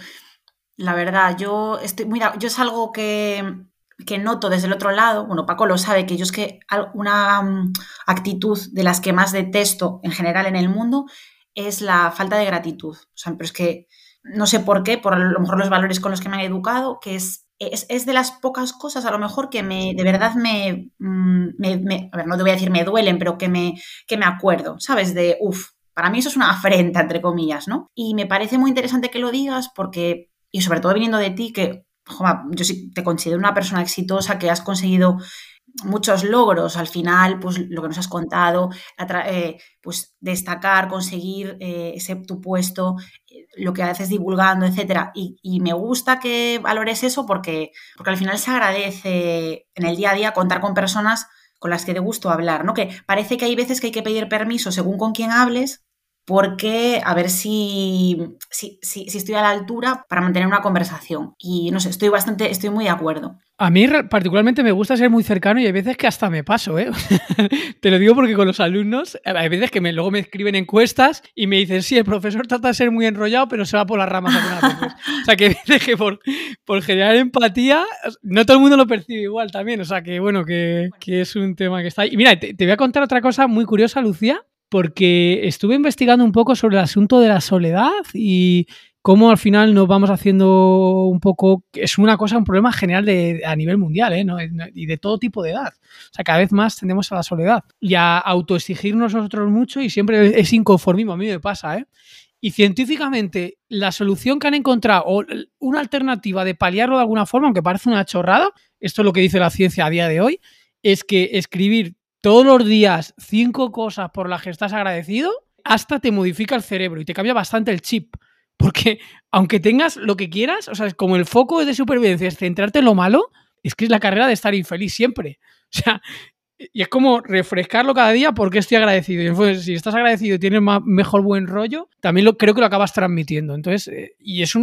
La verdad, yo estoy, mira, yo es algo que, que noto desde el otro lado, bueno, Paco lo sabe, que yo es que una mm, actitud de las que más detesto en general en el mundo es la falta de gratitud. O sea, pero es que no sé por qué, por a lo mejor los valores con los que me han educado, que es, es, de las pocas cosas a lo mejor que me, de verdad me, mm, a ver, no te voy a decir me duelen, pero que me, que me acuerdo, ¿sabes? De, uff, para mí eso es una afrenta, entre comillas, ¿no? Y me parece muy interesante que lo digas porque y sobre todo viniendo de ti, que yo sí te considero una persona exitosa, que has conseguido muchos logros al final, pues lo que nos has contado, eh, pues destacar, conseguir eh, ese tu puesto, eh, lo que haces divulgando, etcétera. Y, me gusta que valores eso porque, porque al final se agradece en el día a día contar con personas con las que te gusto hablar, ¿no? Que parece que hay veces que hay que pedir permiso según con quién hables, porque a ver si, si, si, estoy a la altura para mantener una conversación. Y no sé, estoy bastante, estoy muy de acuerdo. A mí particularmente me gusta ser muy cercano y hay veces que hasta me paso, ¿eh? (laughs) Te lo digo porque con los alumnos hay veces que me, luego me escriben encuestas y me dicen, sí, el profesor trata de ser muy enrollado, pero se va por las ramas algunas (laughs) veces. o sea, que veces que por, por, generar empatía, no todo el mundo lo percibe igual también. O sea, que bueno, que, que es un tema que está ahí. Y mira, te voy a contar otra cosa muy curiosa, Lucía, porque estuve investigando un poco sobre el asunto de la soledad y cómo al final nos vamos haciendo un poco, es una cosa, un problema general de, a nivel mundial ¿eh? y de todo tipo de edad. O sea, cada vez más tendemos a la soledad y a autoexigirnos nosotros mucho y siempre es inconformismo, a mí me pasa. ¿eh? Y científicamente, la solución que han encontrado, o una alternativa de paliarlo de alguna forma, aunque parece una chorrada, esto es lo que dice la ciencia a día de hoy, es que escribir todos los días cinco cosas por las que estás agradecido, hasta te modifica el cerebro y te cambia bastante el chip. Porque aunque tengas lo que quieras, o sea, como el foco de supervivencia es centrarte en lo malo, es que es la carrera de estar infeliz siempre. O sea, y es como refrescarlo cada día porque estoy agradecido. Y si estás agradecido y tienes más, mejor buen rollo, también lo, creo que lo acabas transmitiendo. Entonces, eh, y es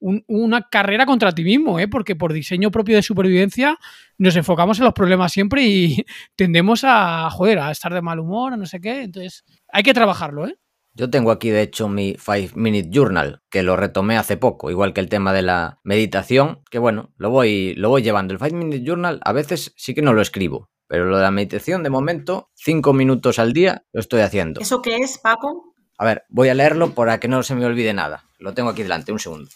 una carrera contra ti mismo, ¿eh? porque por diseño propio de supervivencia nos enfocamos en los problemas siempre y (laughs) tendemos a, joder, a estar de mal humor, a no sé qué. Entonces, hay que trabajarlo, ¿eh? Yo tengo aquí, de hecho, mi 5 Minute Journal, que lo retomé hace poco, igual que el tema de la meditación, que bueno, lo voy, lo voy llevando. El 5 Minute Journal a veces sí que no lo escribo, pero lo de la meditación, de momento, cinco minutos al día lo estoy haciendo. ¿Eso qué es, Paco? A ver, voy a leerlo para que no se me olvide nada. Lo tengo aquí delante, un segundo.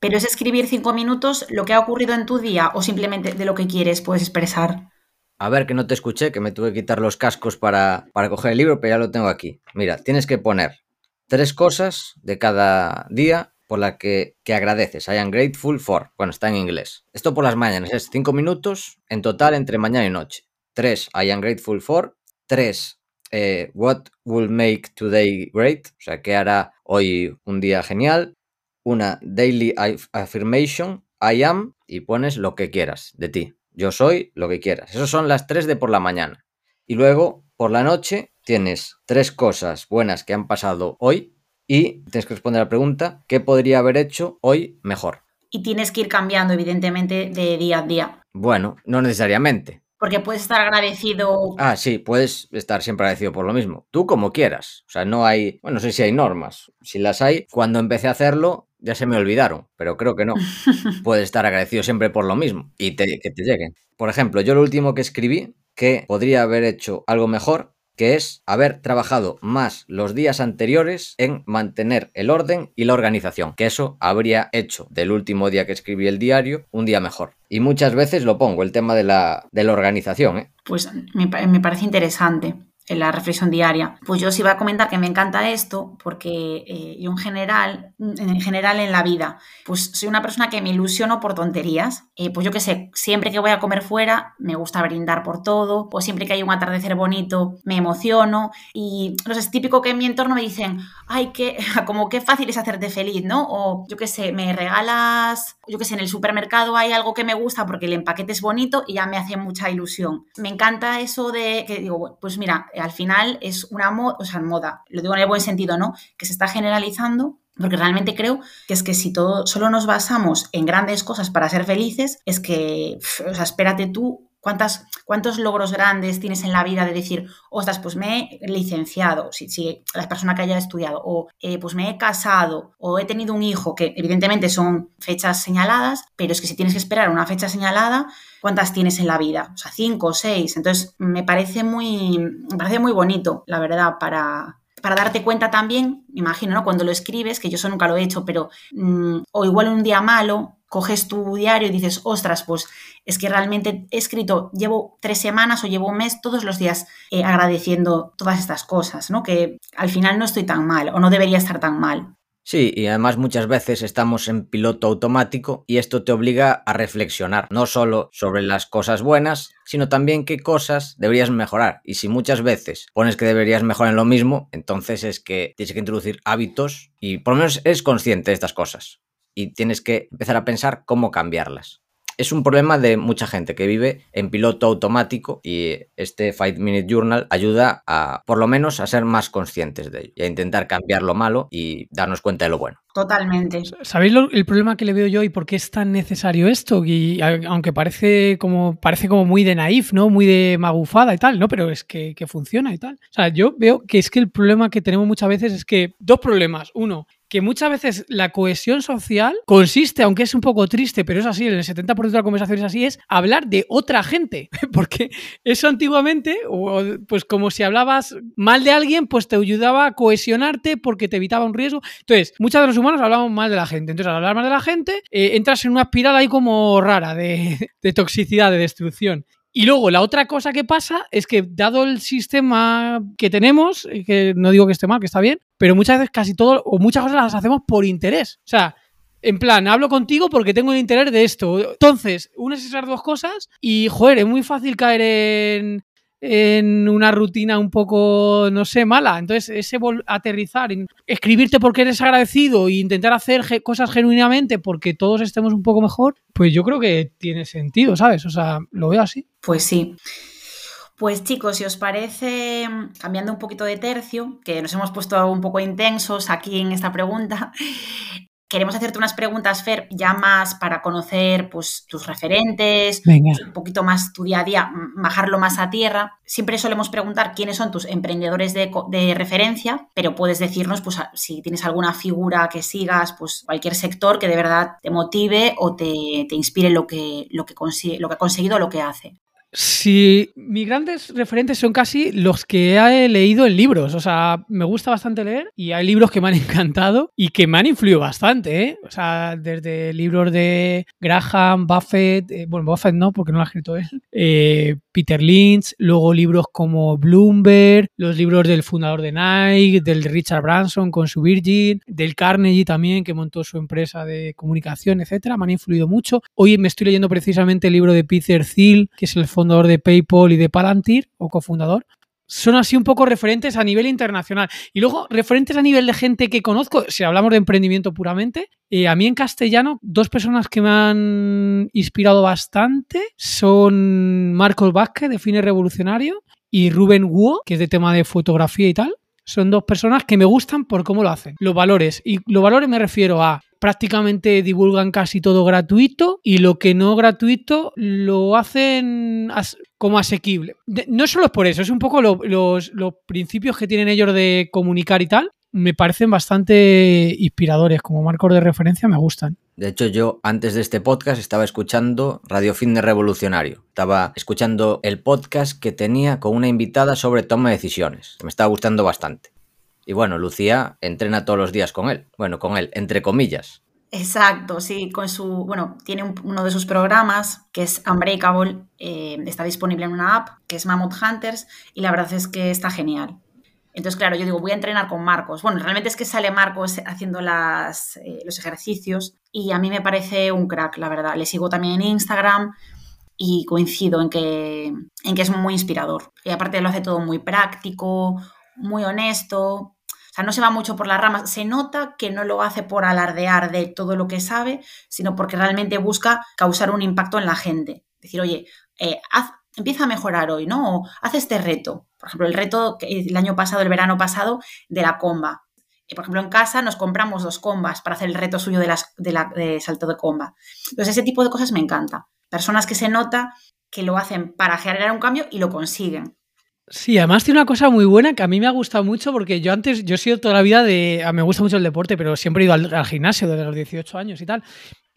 ¿Pero es escribir cinco minutos lo que ha ocurrido en tu día o simplemente de lo que quieres puedes expresar? A ver, que no te escuché, que me tuve que quitar los cascos para, para coger el libro, pero ya lo tengo aquí. Mira, tienes que poner tres cosas de cada día por la que, que, agradeces. I am grateful for. Bueno, está en inglés. Esto por las mañanas es cinco minutos en total entre mañana y noche. 3. I am grateful for. 3. Eh, what will make today great? O sea, ¿qué hará hoy un día genial? Una daily affirmation. I am. Y pones lo que quieras de ti. Yo soy lo que quieras. Esas son las 3 de por la mañana. Y luego, por la noche, tienes tres cosas buenas que han pasado hoy y tienes que responder a la pregunta, ¿qué podría haber hecho hoy mejor? Y tienes que ir cambiando, evidentemente, de día a día. Bueno, no necesariamente. Porque puedes estar agradecido. Ah, sí, puedes estar siempre agradecido por lo mismo. Tú como quieras. O sea, no hay. Bueno, no sé si hay normas. Si las hay, cuando empecé a hacerlo, ya se me olvidaron, pero creo que no. (laughs) puedes estar agradecido siempre por lo mismo y que te lleguen. Por ejemplo, yo lo último que escribí, que podría haber hecho algo mejor, que es haber trabajado más los días anteriores en mantener el orden y la organización, que eso habría hecho del último día que escribí el diario un día mejor. Y muchas veces lo pongo, el tema de la, de la organización. ¿eh? Pues me, me parece interesante. En la reflexión diaria. Pues yo os iba a comentar que me encanta esto porque eh, yo en general, en general en la vida, pues soy una persona que me ilusiono por tonterías. Eh, pues yo qué sé, siempre que voy a comer fuera me gusta brindar por todo, o siempre que hay un atardecer bonito me emociono y no sé, es típico que en mi entorno me dicen, ay, que (laughs) como qué fácil es hacerte feliz, ¿no? O yo qué sé, me regalas, yo qué sé, en el supermercado hay algo que me gusta porque el empaquete es bonito y ya me hace mucha ilusión. Me encanta eso de que digo, pues mira, al final es una moda, o sea, moda, lo digo en el buen sentido, ¿no? Que se está generalizando porque realmente creo que es que si todo solo nos basamos en grandes cosas para ser felices, es que, o sea, espérate tú ¿Cuántas, ¿Cuántos logros grandes tienes en la vida de decir, ostras, pues me he licenciado, si, si la persona que haya estudiado, o eh, pues me he casado, o he tenido un hijo, que evidentemente son fechas señaladas, pero es que si tienes que esperar una fecha señalada, ¿cuántas tienes en la vida? O sea, cinco o seis. Entonces, me parece muy, me parece muy bonito, la verdad, para, para darte cuenta también, me imagino, ¿no? Cuando lo escribes, que yo eso nunca lo he hecho, pero mm, o igual un día malo, coges tu diario y dices, ostras, pues es que realmente he escrito, llevo tres semanas o llevo un mes todos los días eh, agradeciendo todas estas cosas, ¿no? Que al final no estoy tan mal o no debería estar tan mal. Sí, y además muchas veces estamos en piloto automático y esto te obliga a reflexionar, no solo sobre las cosas buenas, sino también qué cosas deberías mejorar. Y si muchas veces pones que deberías mejorar en lo mismo, entonces es que tienes que introducir hábitos y por lo menos eres consciente de estas cosas y tienes que empezar a pensar cómo cambiarlas. Es un problema de mucha gente que vive en piloto automático y este Five Minute Journal ayuda a, por lo menos, a ser más conscientes de ello y a intentar cambiar lo malo y darnos cuenta de lo bueno. Totalmente. ¿Sabéis el problema que le veo yo y por qué es tan necesario esto? Y aunque parece como, parece como muy de naif, ¿no? Muy de magufada y tal, ¿no? Pero es que, que funciona y tal. O sea, yo veo que es que el problema que tenemos muchas veces es que dos problemas. Uno, que muchas veces la cohesión social consiste, aunque es un poco triste, pero es así, el 70% de la conversación es así, es hablar de otra gente. (laughs) Porque eso antiguamente, pues como si hablabas mal de alguien, pues te ayudaba a cohesionarte porque te evitaba un riesgo. Entonces, muchos de los humanos hablamos mal de la gente. Entonces, al hablar mal de la gente, eh, entras en una espiral ahí como rara de (laughs) toxicidad, de destrucción. Y luego la otra cosa que pasa es que dado el sistema que tenemos, que no digo que esté mal, que está bien, pero muchas veces casi todo o muchas cosas las hacemos por interés. O sea, en plan, hablo contigo porque tengo el interés de esto. Entonces, unes esas dos cosas y, joder, es muy fácil caer en, en una rutina un poco, no sé, mala. Entonces, ese aterrizar, escribirte porque eres agradecido e intentar hacer cosas genuinamente porque todos estemos un poco mejor, pues yo creo que tiene sentido, ¿sabes? O sea, lo veo así. Pues sí. Pues chicos, si os parece, cambiando un poquito de tercio, que nos hemos puesto un poco intensos aquí en esta pregunta, Queremos hacerte unas preguntas, Fer, ya más para conocer pues, tus referentes, un poquito más tu día a día, bajarlo más a tierra. Siempre solemos preguntar quiénes son tus emprendedores de, referencia, pero puedes decirnos pues, si tienes alguna figura que sigas, pues cualquier sector que de verdad te motive o te, te inspire lo que, lo, que consigue, lo que ha conseguido o lo que hace. Sí, mis grandes referentes son casi los que he leído en libros. O sea, me gusta bastante leer y hay libros que me han (laughs) encantado y que me han influido bastante. ¿eh? O sea, desde libros de Graham, Buffett, eh, bueno, Buffett no, porque no lo ha escrito él, eh, Peter Lynch, luego libros como Bloomberg, los libros del fundador de Nike, del Richard Branson con su Virgin, del Carnegie también, que montó su empresa de comunicación, etcétera. Me han influido mucho. Hoy me estoy leyendo precisamente el libro de Peter Thiel, que es el fundador de PayPal y de Palantir, o cofundador, son así un poco referentes a nivel internacional. Y luego, referentes a nivel de gente que conozco, si hablamos de emprendimiento puramente, eh, a mí en castellano, dos personas que me han inspirado bastante son Marcos Vázquez, de Fines Revolucionario, y Rubén Wu, que es de tema de fotografía y tal. Son dos personas que me gustan por cómo lo hacen. Los valores. Y los valores me refiero a prácticamente divulgan casi todo gratuito y lo que no gratuito lo hacen como asequible. no solo es por eso, es un poco los, los principios que tienen ellos de comunicar y tal. Me parecen bastante inspiradores, como marcos de referencia me gustan. De hecho, yo antes de este podcast estaba escuchando Radio Fitness Revolucionario. Estaba escuchando el podcast que tenía con una invitada sobre toma de decisiones. Me estaba gustando bastante. Y bueno, Lucía entrena todos los días con él. Bueno, con él, entre comillas. Exacto, sí, con su, bueno, tiene uno de sus programas que es Unbreakable, eh, está disponible en una app que es Mammoth Hunters y la verdad es que está genial. Entonces, claro, yo digo, voy a entrenar con Marcos. Bueno, realmente es que sale Marcos haciendo las, eh, los ejercicios y a mí me parece un crack, la verdad. Le sigo también en Instagram y coincido en que, en que es muy inspirador. Y aparte lo hace todo muy práctico, muy honesto. O sea, no se va mucho por las ramas. Se nota que no lo hace por alardear de todo lo que sabe, sino porque realmente busca causar un impacto en la gente. Decir, oye, eh, haz, empieza a mejorar hoy, ¿no? O haz este reto. Por ejemplo, el reto el año pasado, el verano pasado, de la comba. Por ejemplo, en casa nos compramos dos combas para hacer el reto suyo de, la, de salto de comba. Entonces, ese tipo de cosas me encanta. Personas que se nota que lo hacen para generar un cambio y lo consiguen. Sí, además tiene una cosa muy buena que a mí me ha gustado mucho porque yo antes, yo he sido toda la vida de, me gusta mucho el deporte, pero siempre he ido al, gimnasio desde los 18 años y tal.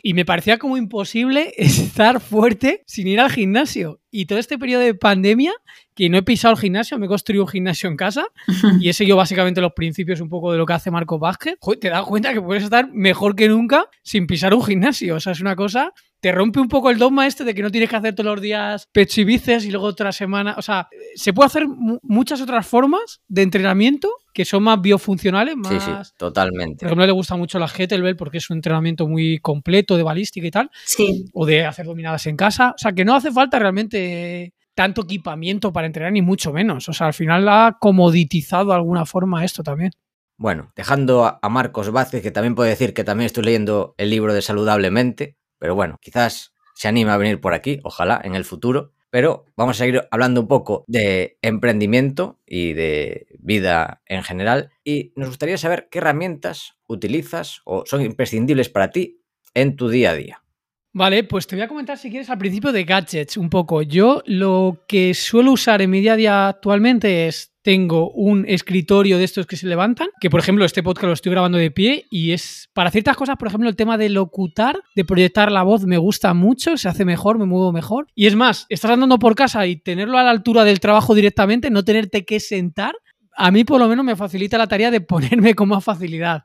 Y me parecía como imposible (laughs) estar fuerte sin ir al gimnasio. Y todo este periodo de pandemia, que no he pisado el gimnasio, me he construido un gimnasio en casa (laughs) y he seguido básicamente los principios un poco de lo que hace Marco Vázquez. te das cuenta que puedes estar mejor que nunca sin pisar un gimnasio. O sea, es una cosa te rompe un poco el dogma este de que no tienes que hacer todos los días pecho y bíceps y luego otra semana. O sea, se puede hacer muchas otras formas de entrenamiento que son más biofuncionales, más... Sí, sí, totalmente. Por ejemplo, le gusta mucho la kettlebell porque es un entrenamiento muy completo de balística y tal. Sí. O de hacer dominadas en casa. O sea, que no hace falta realmente tanto equipamiento para entrenar, ni mucho menos. O sea, al final ha comoditizado de alguna forma esto también. Bueno, dejando a Marcos Vázquez, que también puede decir que también estoy leyendo el libro de Saludablemente, pero bueno, quizás se anima a venir por aquí, ojalá en el futuro. Pero vamos a seguir hablando un poco de emprendimiento y de vida en general. Y nos gustaría saber qué herramientas utilizas o son imprescindibles para ti en tu día a día. Vale, pues te voy a comentar si quieres al principio de gadgets un poco. Yo lo que suelo usar en mi día a día actualmente es tengo un escritorio de estos que se levantan, que por ejemplo este podcast lo estoy grabando de pie y es para ciertas cosas, por ejemplo el tema de locutar, de proyectar la voz me gusta mucho, se hace mejor, me muevo mejor. Y es más, estás andando por casa y tenerlo a la altura del trabajo directamente, no tenerte que sentar, a mí por lo menos me facilita la tarea de ponerme con más facilidad.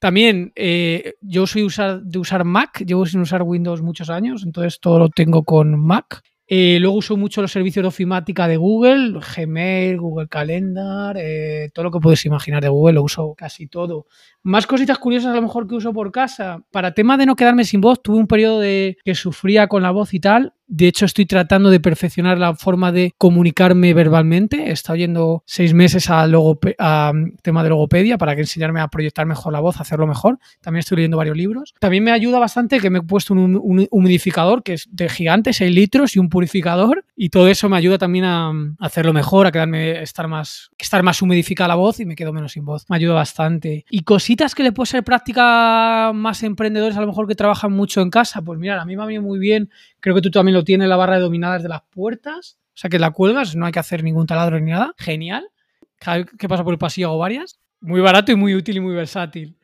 También eh, yo soy de usar Mac, llevo sin usar Windows muchos años, entonces todo lo tengo con Mac. Eh, luego uso mucho los servicios de ofimática de Google, Gmail, Google Calendar, eh, todo lo que puedes imaginar de Google, lo uso casi todo. Más cositas curiosas a lo mejor que uso por casa. Para tema de no quedarme sin voz, tuve un periodo de que sufría con la voz y tal. De hecho, estoy tratando de perfeccionar la forma de comunicarme verbalmente. He estado yendo seis meses a, a mm, tema de logopedia para que enseñarme a proyectar mejor la voz, a hacerlo mejor. También estoy leyendo varios libros. También me ayuda bastante que me he puesto un, humidificador que es de gigante, 6 litros, y un purificador. Y todo eso me ayuda también a, mm, hacerlo mejor, a quedarme, estar más, estar más humidificada la voz y me quedo menos sin voz. Me ayuda bastante. Y cositas que le puede ser práctica más emprendedores a lo mejor que trabajan mucho en casa, pues mira, a mí me ha venido muy bien, creo que tú también lo tienes, la barra de dominadas de las puertas, o sea que la cuelgas, no hay que hacer ningún taladro ni nada, genial, cada vez que pasa por el pasillo hago varias, muy barato y muy útil y muy versátil.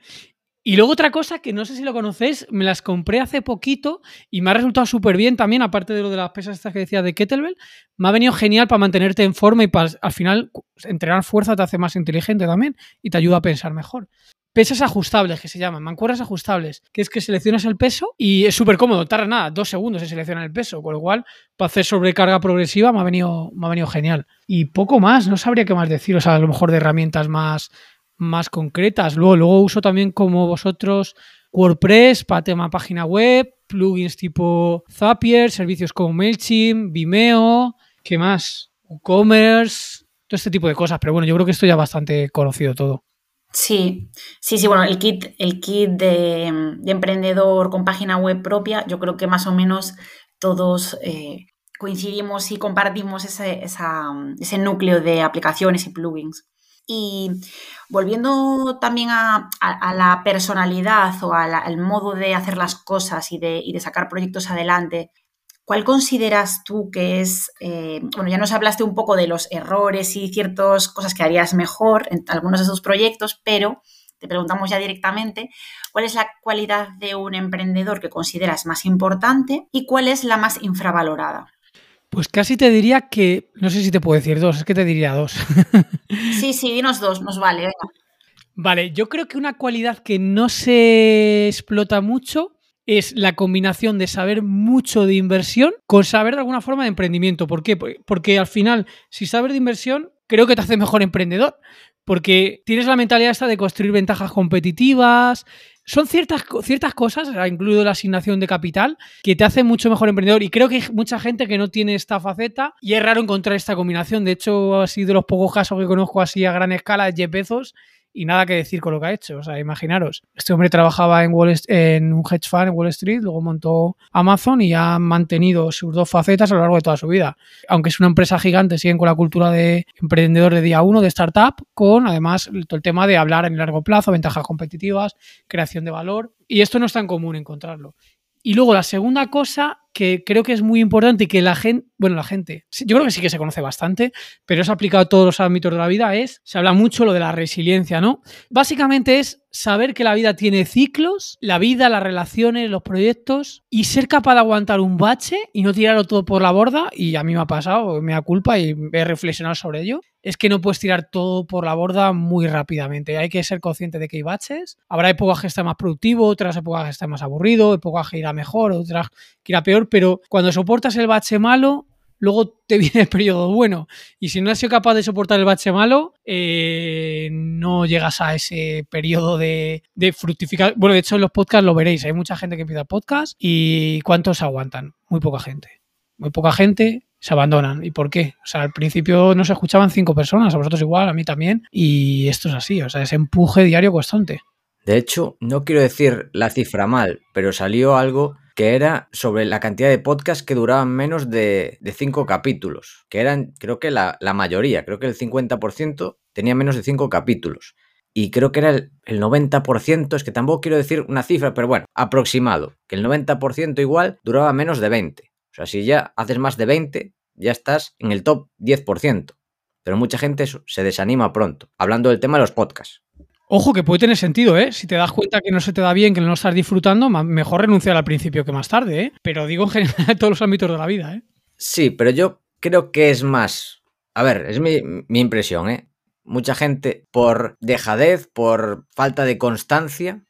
Y luego otra cosa que no sé si lo conocéis, me las compré hace poquito y me ha resultado súper bien también, aparte de lo de las pesas estas que decía de Kettlebell, me ha venido genial para mantenerte en forma y para al final entrenar fuerza te hace más inteligente también y te ayuda a pensar mejor pesas ajustables, que se llaman, mancuernas ajustables, que es que seleccionas el peso y es súper cómodo, tarda nada, dos segundos en seleccionar el peso, con lo cual, para hacer sobrecarga progresiva me ha, venido, me ha venido genial. Y poco más, no sabría qué más decir, o sea, a lo mejor de herramientas más, más concretas. Luego, luego uso también como vosotros WordPress para tema página web, plugins tipo Zapier, servicios como MailChimp, Vimeo, ¿qué más? WooCommerce, todo este tipo de cosas, pero bueno, yo creo que esto ya bastante conocido todo. Sí, sí, sí, bueno, el kit, el kit de, emprendedor con página web propia, yo creo que más o menos todos eh, coincidimos y compartimos ese, ese, núcleo de aplicaciones y plugins. Y volviendo también a, la personalidad o al modo de hacer las cosas y de, y de sacar proyectos adelante, ¿Cuál consideras tú que es, eh, bueno, ya nos hablaste un poco de los errores y ciertas cosas que harías mejor en algunos de esos proyectos, pero te preguntamos ya directamente, ¿cuál es la cualidad de un emprendedor que consideras más importante y cuál es la más infravalorada? Pues casi te diría que, no sé si te puedo decir dos, es que te diría dos. (laughs) Sí, sí, dinos dos, nos vale. Vale, yo creo que una cualidad que no se explota mucho es la combinación de saber mucho de inversión con saber de alguna forma de emprendimiento. ¿Por qué? Porque al final, si sabes de inversión, creo que te hace mejor emprendedor. Porque tienes la mentalidad esta de construir ventajas competitivas. Son ciertas, ciertas cosas, incluido la asignación de capital, que te hacen mucho mejor emprendedor. Y creo que hay mucha gente que no tiene esta faceta y es raro encontrar esta combinación. De hecho, así de los pocos casos que conozco así a gran escala es Jeff Bezos y nada que decir con lo que ha hecho. O sea, imaginaros, este hombre trabajaba en, Wall en un hedge fund en Wall Street, luego montó Amazon y ha mantenido sus dos facetas a lo largo de toda su vida. Aunque es una empresa gigante, siguen con la cultura de emprendedor de día uno, de startup, con además todo el tema de hablar en largo plazo, ventajas competitivas, creación de valor. Y esto no es tan común encontrarlo. Y luego la segunda cosa que creo que es muy importante y que la gente, bueno, la gente, yo creo que sí que se conoce bastante, pero es aplicado a todos los ámbitos de la vida, es, se habla mucho lo de la resiliencia, ¿no? Básicamente es saber que la vida tiene ciclos, la vida, las relaciones, los proyectos, y ser capaz de aguantar un bache y no tirarlo todo por la borda, y a mí me ha pasado, me da culpa y he reflexionado sobre ello, es que no puedes tirar todo por la borda muy rápidamente. Hay que ser consciente de que hay baches. Habrá épocas que está más productivo, otras épocas que está más aburrido, épocas que irá mejor, otras que irá peor, pero cuando soportas el bache malo, luego te (laughs) viene el periodo bueno. Y si no has sido capaz de soportar el bache malo, eh, no llegas a ese periodo de, fructificar. Bueno, de hecho, en los podcasts lo veréis. Hay mucha gente que empieza podcast y ¿cuántos aguantan? Muy poca gente. Muy poca gente se abandonan. ¿Y por qué? O sea, al principio no se escuchaban cinco personas, a vosotros igual, a mí también. Y esto es así, o sea, ese empuje diario constante. De hecho, no quiero decir la cifra mal, pero salió algo que era sobre la cantidad de podcasts que duraban menos de, cinco capítulos, que eran, creo que la, mayoría, creo que el 50% tenía menos de cinco capítulos. Y creo que era el, el 90%, es que tampoco quiero decir una cifra, pero bueno, aproximado, que el 90% igual duraba menos de 20. O sea, si ya haces más de 20, ya estás en el top 10%. Pero mucha gente se desanima pronto, hablando del tema de los podcasts. Ojo, que puede tener sentido, ¿eh? Si te das cuenta que no se te da bien, que no estás disfrutando, mejor renunciar al principio que más tarde, ¿eh? Pero digo en general en todos los ámbitos de la vida, ¿eh? Sí, pero yo creo que es más. A ver, es mi, mi impresión, ¿eh? Mucha gente por dejadez, por falta de constancia,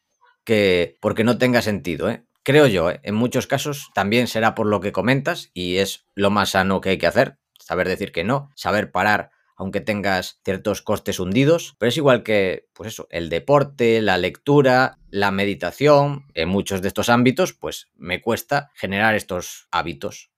que porque no tenga sentido, ¿eh? Creo yo, ¿eh? en muchos casos también será por lo que comentas y es lo más sano que hay que hacer, saber decir que no, saber parar aunque tengas ciertos costes hundidos, pero es igual que, pues eso, el deporte, la lectura, la meditación, en muchos de estos ámbitos, pues me cuesta generar estos hábitos.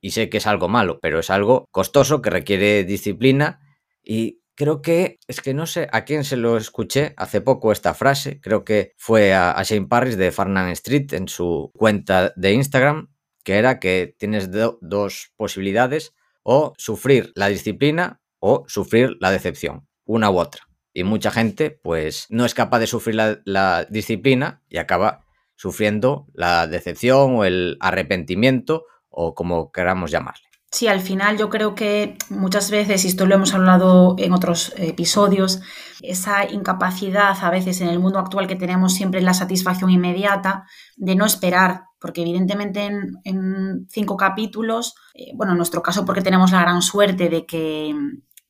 Y sé que es algo malo, pero es algo costoso que requiere disciplina y creo que, es que no sé a quién se lo escuché hace poco esta frase, creo que fue a, Shane Parrish de Farnham Street en su cuenta de Instagram, que era que tienes dos posibilidades, o sufrir la disciplina o sufrir la decepción, una u otra. Y mucha gente pues no es capaz de sufrir la, disciplina y acaba sufriendo la decepción o el arrepentimiento o como queramos llamarle. Sí, al final yo creo que muchas veces, y esto lo hemos hablado en otros episodios, esa incapacidad a veces en el mundo actual que tenemos siempre la satisfacción inmediata de no esperar, porque evidentemente en, cinco capítulos, eh, bueno, en nuestro caso porque tenemos la gran suerte de que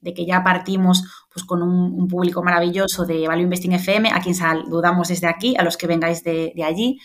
de que ya partimos pues, con un, público maravilloso de Value Investing FM, a quien saludamos desde aquí, a los que vengáis de, allí.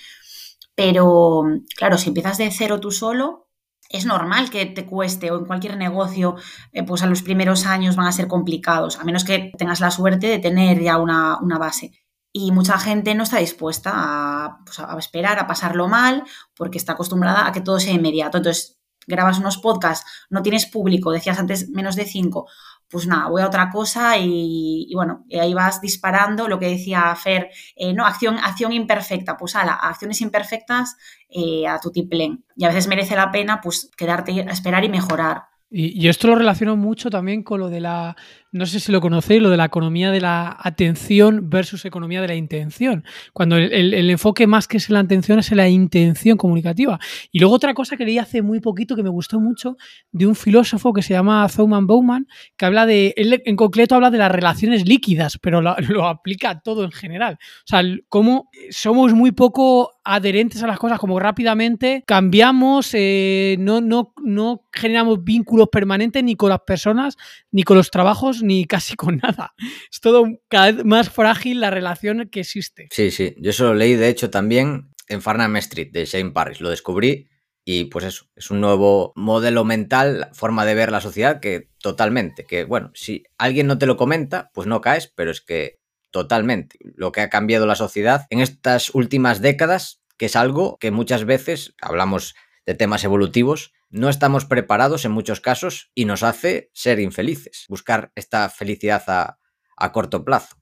Pero, claro, si empiezas de cero tú solo, es normal que te cueste o en cualquier negocio, eh, pues a los primeros años van a ser complicados, a menos que tengas la suerte de tener ya una, base. Y mucha gente no está dispuesta a, pues, a, esperar, a pasarlo mal, porque está acostumbrada a que todo sea inmediato. Entonces, grabas unos podcasts, no tienes público, decías antes menos de cinco, pues nada, voy a otra cosa y, bueno, ahí vas disparando lo que decía Fer, eh, no, acción, acción imperfecta, pues a acciones imperfectas eh, a tu tiplén. Y a veces merece la pena pues quedarte a esperar y mejorar. Y, esto lo relaciono mucho también con lo de la, no sé si lo conocéis, lo de la economía de la atención versus economía de la intención. Cuando el, enfoque más que es en la atención es en la intención comunicativa. Y luego otra cosa que leí hace muy poquito que me gustó mucho de un filósofo que se llama Zouman Bowman, que habla de, él en concreto habla de las relaciones líquidas, pero lo, lo aplica a todo en general. O sea, cómo somos muy poco adherentes a las cosas, como rápidamente cambiamos, eh, no, no, no generamos vínculos permanentes ni con las personas, ni con los trabajos, ni casi con nada. Es todo cada vez más frágil la relación que existe. Sí, sí. Yo eso lo leí, de hecho, también en Farnham Street de Shane Parrish. Lo descubrí y pues eso, es un nuevo modelo mental, forma de ver la sociedad que totalmente, que bueno, si alguien no te lo comenta, pues no caes, pero es que totalmente. Lo que ha cambiado la sociedad en estas últimas décadas, que es algo que muchas veces, hablamos de temas evolutivos, no estamos preparados en muchos casos y nos hace ser infelices, buscar esta felicidad a, a corto plazo.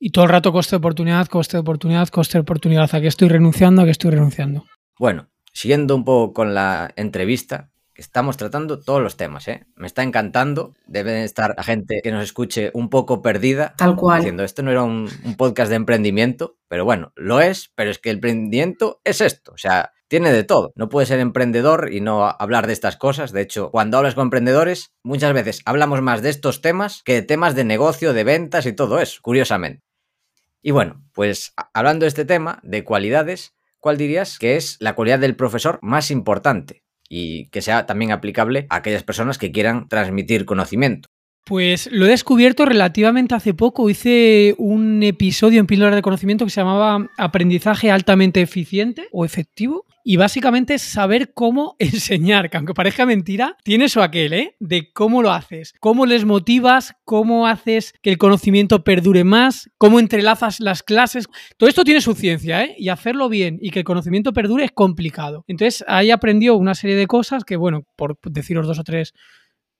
Y todo el rato coste de oportunidad, coste de oportunidad, coste de oportunidad. ¿A qué estoy renunciando? ¿A qué estoy renunciando? Bueno, siguiendo un poco con la entrevista, estamos tratando todos los temas, ¿eh? Me está encantando. Deben estar la gente que nos escuche un poco perdida. Tal cual. Diciendo, esto no era un, un, podcast de emprendimiento, pero bueno, lo es, pero es que el emprendimiento es esto. O sea, tiene de todo. No puedes ser emprendedor y no hablar de estas cosas. De hecho, cuando hablas con emprendedores, muchas veces hablamos más de estos temas que de temas de negocio, de ventas y todo eso, curiosamente. Y bueno, pues hablando de este tema, de cualidades, ¿cuál dirías que es la cualidad del profesor más importante? Y que sea también aplicable a aquellas personas que quieran transmitir conocimiento. Pues lo he descubierto relativamente hace poco. Hice un episodio en Píldora de Conocimiento que se llamaba Aprendizaje altamente eficiente o efectivo. Y básicamente saber cómo (laughs) enseñar, que aunque parezca mentira, tiene eso aquel, ¿eh? De cómo lo haces, cómo les motivas, cómo haces que el conocimiento perdure más, cómo entrelazas las clases. Todo esto tiene su ciencia, ¿eh? Y hacerlo bien y que el conocimiento perdure es complicado. Entonces ahí aprendió una serie de cosas que, bueno, por deciros dos o tres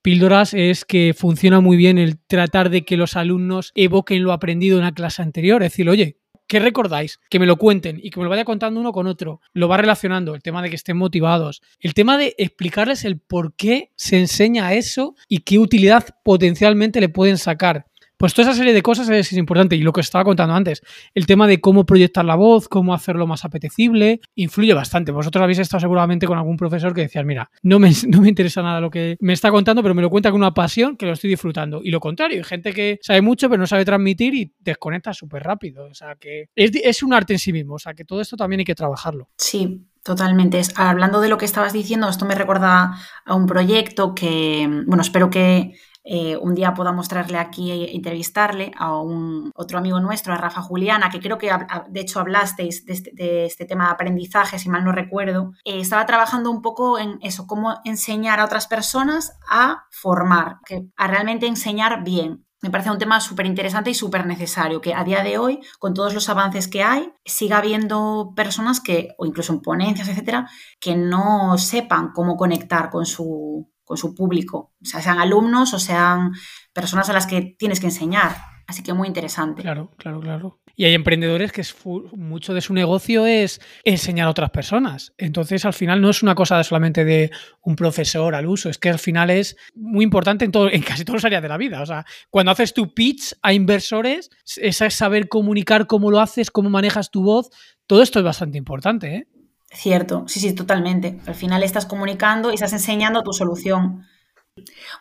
píldoras es que funciona muy bien el tratar de que los alumnos evoquen lo aprendido en la clase anterior. Es decir, oye, ¿qué recordáis? Que me lo cuenten y que me lo vaya contando uno con otro. Lo va relacionando, el tema de que estén motivados, el tema de explicarles el por qué se enseña eso y qué utilidad potencialmente le pueden sacar. Pues toda esa serie de cosas es, importante. Y lo que os estaba contando antes, el tema de cómo proyectar la voz, cómo hacerlo más apetecible, influye bastante. Vosotros habéis estado seguramente con algún profesor que decías, mira, no me, (laughs) no me interesa nada lo que me está contando, pero me lo cuenta con una pasión que lo estoy disfrutando. Y lo contrario, hay gente que sabe mucho, pero no sabe transmitir y desconecta súper rápido. O sea, que es, es un arte en sí mismo. O sea, que todo esto también hay que trabajarlo. Sí, Totalmente. Hablando de lo que estabas diciendo, esto me recuerda a un proyecto que, bueno, espero que eh, un día pueda mostrarle aquí e entrevistarle a un otro amigo nuestro, a Rafa Juliana, que creo que de hecho hablasteis de este, este tema de aprendizaje, si mal no recuerdo. Eh, estaba trabajando un poco en eso, cómo enseñar a otras personas a formar, que, a realmente enseñar bien. Me parece un tema súper interesante y súper necesario, que a día de hoy, con todos los avances que hay, siga habiendo personas que, o incluso en ponencias, etcétera, que no sepan cómo conectar con su, con su público, o sea, sean alumnos o sean personas a las que tienes que enseñar. Así que muy interesante. Claro, claro, claro. Y hay emprendedores que mucho de su negocio es enseñar a otras personas. Entonces, al final no es una cosa solamente de un profesor al uso, es que al final es muy importante en, todo, en casi todas las áreas de la vida. O sea, cuando haces tu pitch a inversores, es saber comunicar cómo lo haces, cómo manejas tu voz. Todo esto es bastante importante, ¿eh? Cierto, sí, sí, totalmente. Al final estás comunicando y estás enseñando tu solución.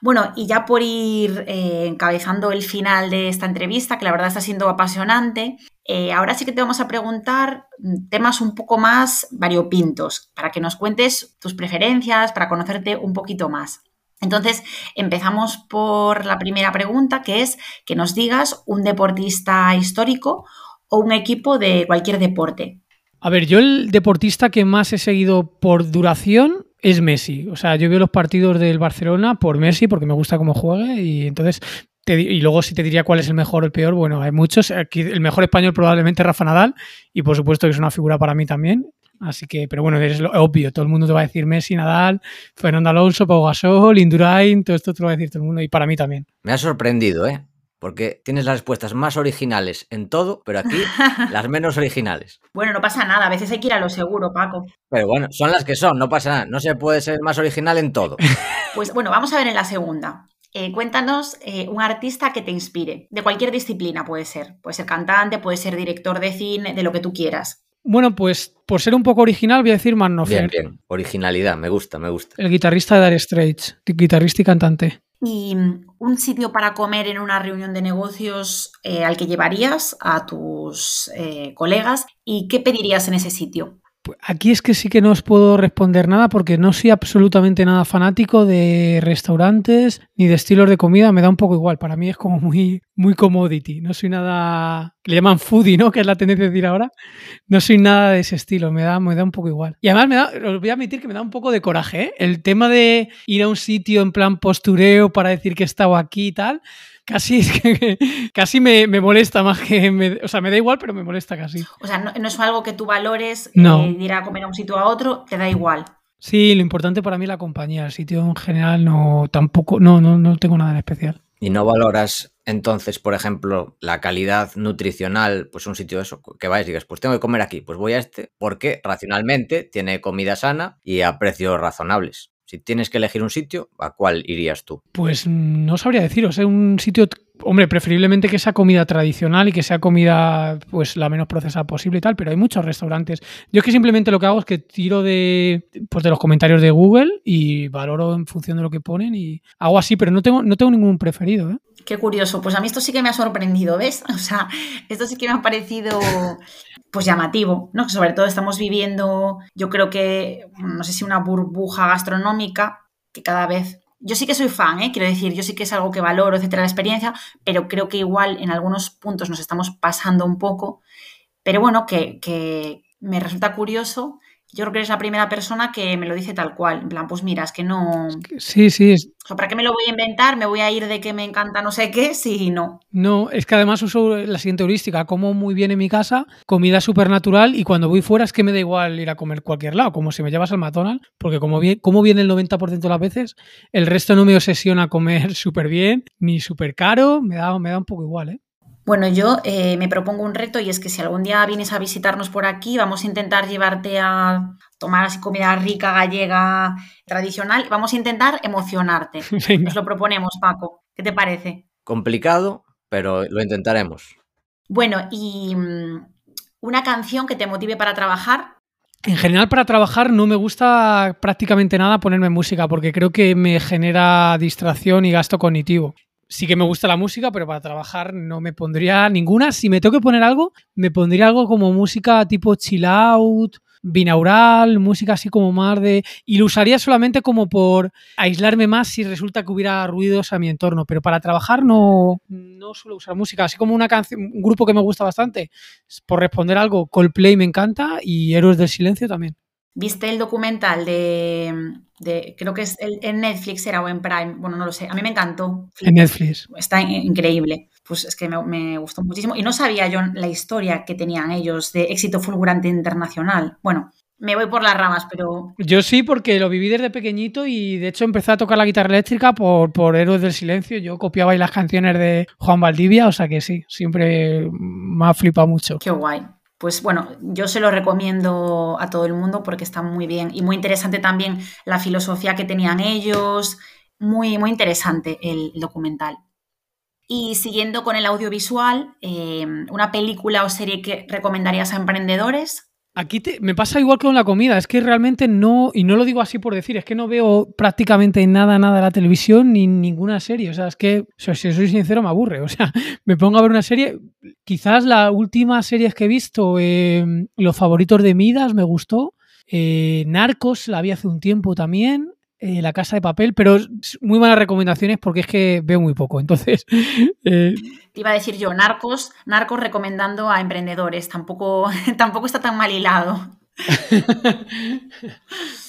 Bueno, y ya por ir eh, encabezando el final de esta entrevista, que la verdad está siendo apasionante, eh, ahora sí que te vamos a preguntar temas un poco más variopintos, para que nos cuentes tus preferencias, para conocerte un poquito más. Entonces, empezamos por la primera pregunta, que es que nos digas un deportista histórico o un equipo de cualquier deporte. A ver, yo el deportista que más he seguido por duración es Messi. O sea, yo veo los partidos del Barcelona por Messi porque me gusta cómo juega y entonces y luego si te diría cuál es el mejor o el peor, bueno, hay muchos. Aquí el mejor español probablemente Rafa Nadal y por supuesto que es una figura para mí también. Así que, pero bueno, es lo obvio, todo el mundo te va a decir Messi, Nadal, Fernando Alonso, Pau Gasol, Indurain, todo esto te lo va a decir todo el mundo y para mí también. Me ha sorprendido, ¿eh? Porque tienes las respuestas más originales en todo, pero aquí (laughs) las menos originales. Bueno, no pasa nada, a veces hay que ir a lo seguro, Paco. Pero bueno, son las que son, no pasa nada, no se puede ser más original en todo. (laughs) Pues bueno, vamos a ver en la segunda. Eh, cuéntanos eh, un artista que te inspire, de cualquier disciplina puede ser. Puede ser cantante, puede ser director de cine, de lo que tú quieras. Bueno, pues por ser un poco original voy a decir Mannofer. Bien, bien, originalidad, me gusta, me gusta. El guitarrista de Dire Straits, guitarrista y cantante y un sitio para comer en una reunión de negocios eh, al que llevarías a tus eh, colegas y qué pedirías en ese sitio. Pues aquí es que sí que no os puedo responder nada porque no soy absolutamente nada fanático de restaurantes ni de estilos de comida. Me da un poco igual. Para mí es como muy, muy commodity. No soy nada. Le llaman foodie, ¿no? (laughs) Que es la tendencia de decir ahora. No soy nada de ese estilo. Me da, me da un poco igual. Y además, me da, os voy a admitir que me da un poco de coraje. ¿eh? El tema de ir a un sitio en plan postureo para decir que he estado aquí y tal casi, (laughs) casi me, molesta más que. Me, o sea, me da igual, pero me molesta casi. O sea, no, es algo que tú valores, no. Eh, ir a comer a un sitio a otro, te da igual. Sí, lo importante para mí es la compañía. El sitio en general no tampoco, no, no, no tengo nada en especial. ¿Y no valoras entonces, por ejemplo, la calidad nutricional? Pues un sitio de eso, que vayas y digas, pues tengo que comer aquí, pues voy a este, porque racionalmente tiene comida sana y a precios razonables. Si tienes que elegir un sitio, ¿a cuál irías tú? Pues no sabría deciros, ¿eh? un sitio, hombre, preferiblemente que sea comida tradicional y que sea comida pues la menos procesada posible y tal, pero hay muchos restaurantes. Yo es que simplemente lo que hago es que tiro de, pues, de los comentarios de Google y valoro en función de lo que ponen y hago así, pero no tengo, no tengo ningún preferido. ¿eh? Qué curioso, pues a mí esto sí que me ha sorprendido, ¿ves? (laughs) O sea, esto sí que me ha parecido pues llamativo, ¿no? Que sobre todo estamos viviendo, yo creo que, no sé si una burbuja gastronómica, que cada vez... Yo sí que soy fan, ¿eh? quiero decir, yo sí que es algo que valoro, etcétera, la experiencia, pero creo que igual en algunos puntos nos estamos pasando un poco. Pero bueno, que, que me resulta curioso yo creo que eres la primera persona que me lo dice tal cual. En plan, pues mira, es que no. Sí, sí. O sea, ¿para qué me lo voy a inventar? ¿Me voy a ir de que me encanta no sé qué? Sí, no. No, es que además uso la siguiente heurística. Como muy bien en mi casa, comida súper natural y cuando voy fuera es que me da igual ir a comer cualquier lado, como si me llevas al McDonald's, porque como, bien, como viene el 90% de las veces, el resto no me obsesiona comer (laughs) súper bien, ni súper caro, me da, me da un poco igual, ¿eh? Bueno, yo eh, me propongo un reto y es que si algún día vienes a visitarnos por aquí, vamos a intentar llevarte a tomar así comida rica, gallega, tradicional. Vamos a intentar emocionarte. (laughs) Nos lo proponemos, Paco. ¿Qué te parece? Complicado, pero lo intentaremos. Bueno, y mm, una canción que te motive para trabajar. En general, para trabajar no me gusta prácticamente nada ponerme música porque creo que me genera distracción y gasto cognitivo sí que me gusta la música, pero para trabajar no me pondría ninguna. Si me tengo que poner algo, me pondría algo como música tipo chill out, binaural, música así como más de... Y lo usaría solamente como por aislarme más si resulta que hubiera ruidos a mi entorno, pero para trabajar no, no suelo usar música. Así como una canción, un grupo que me gusta bastante, por responder algo, Coldplay me encanta y Héroes del Silencio también. ¿Viste el documental de, creo que es en Netflix era o en Prime? Bueno, no lo sé. A mí me encantó. En Netflix. Está increíble. Pues es que me, gustó muchísimo. Y no sabía yo la historia que tenían ellos de éxito fulgurante internacional. Bueno, me voy por las ramas, pero... Yo sí, porque lo viví desde pequeñito y de hecho empecé a tocar la guitarra eléctrica por, por Héroes del Silencio. Yo copiaba ahí las canciones de Juan Valdivia, o sea que sí, siempre me ha flipado mucho. Qué guay pues bueno, yo se lo recomiendo a todo el mundo porque está muy bien y muy interesante también la filosofía que tenían ellos, muy, muy interesante el documental. Y siguiendo con el audiovisual, eh, ¿una película o serie que recomendarías a emprendedores? Aquí me pasa igual que con la comida, es que realmente no, y no lo digo así por decir, es que no veo prácticamente nada, nada la televisión ni ninguna serie. O sea, es que, si soy sincero, me aburre. O sea, (laughs) me pongo a ver una serie, quizás la última serie que he visto, eh, Los favoritos de Midas, me gustó. Eh, Narcos la vi hace un tiempo también. Eh, la Casa de Papel, pero muy malas recomendaciones porque es que veo muy poco. Entonces. (laughs) Te iba a decir yo, Narcos, Narcos recomendando a emprendedores. Tampoco, (laughs) tampoco está tan mal hilado. (laughs)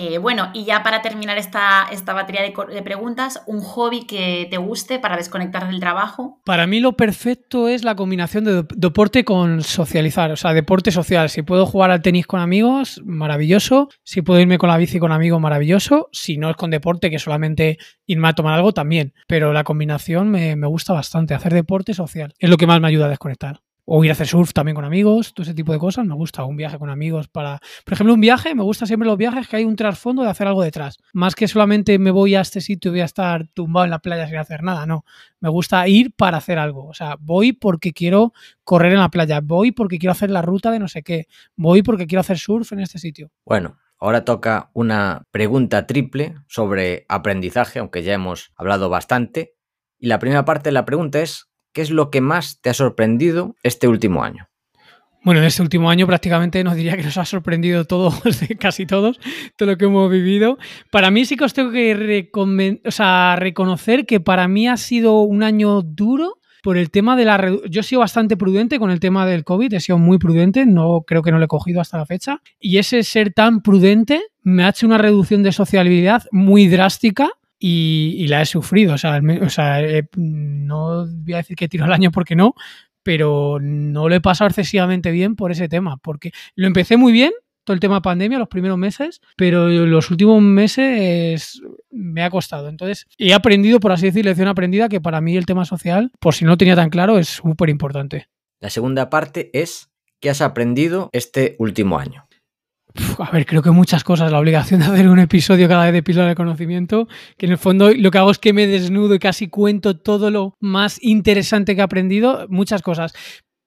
Eh, bueno, y ya para terminar esta, esta batería de, preguntas, un hobby que te guste para desconectar del trabajo. Para mí lo perfecto es la combinación de deporte con socializar, o sea, deporte social. Si puedo jugar al tenis con amigos, maravilloso. Si puedo irme con la bici con amigos, maravilloso. Si no es con deporte, que solamente irme a tomar algo, también. Pero la combinación me, me gusta bastante, hacer deporte social. Es lo que más me ayuda a desconectar. O ir a hacer surf también con amigos, todo ese tipo de cosas. Me gusta un viaje con amigos para. Por ejemplo, un viaje, me gusta siempre los viajes que hay un trasfondo de hacer algo detrás. Más que solamente me voy a este sitio y voy a estar tumbado en la playa sin hacer nada. No. Me gusta ir para hacer algo. O sea, voy porque quiero correr en la playa. Voy porque quiero hacer la ruta de no sé qué. Voy porque quiero hacer surf en este sitio. Bueno, Ahora toca una pregunta triple sobre aprendizaje, aunque ya hemos hablado bastante. Y la primera parte de la pregunta es, ¿Qué es lo que más te ha sorprendido este último año? Bueno, en este último año prácticamente nos diría que nos ha sorprendido todo, (laughs) casi todos, todo lo que hemos vivido. Para mí sí que os tengo que o sea, reconocer que para mí ha sido un año duro por el tema de la... Yo he sido bastante prudente con el tema del COVID, he sido muy prudente, no creo que no lo he cogido hasta la fecha. Y ese ser tan prudente me ha hecho una reducción de sociabilidad muy drástica y, la he sufrido. O sea, o sea no voy a decir que tiro el año porque no, pero no lo he pasado excesivamente bien por ese tema, porque lo empecé muy bien, todo el tema pandemia, los primeros meses, pero los últimos meses me ha costado. Entonces, he aprendido, por así decir, lección aprendida, que para mí el tema social, por si no tenía tan claro, es súper importante. La segunda parte es, ¿qué has aprendido este último año? A ver, creo que muchas cosas. La obligación de hacer un episodio cada vez de píldora de conocimiento, que en el fondo lo que hago es que me desnudo y casi cuento todo lo más interesante que he aprendido, muchas cosas.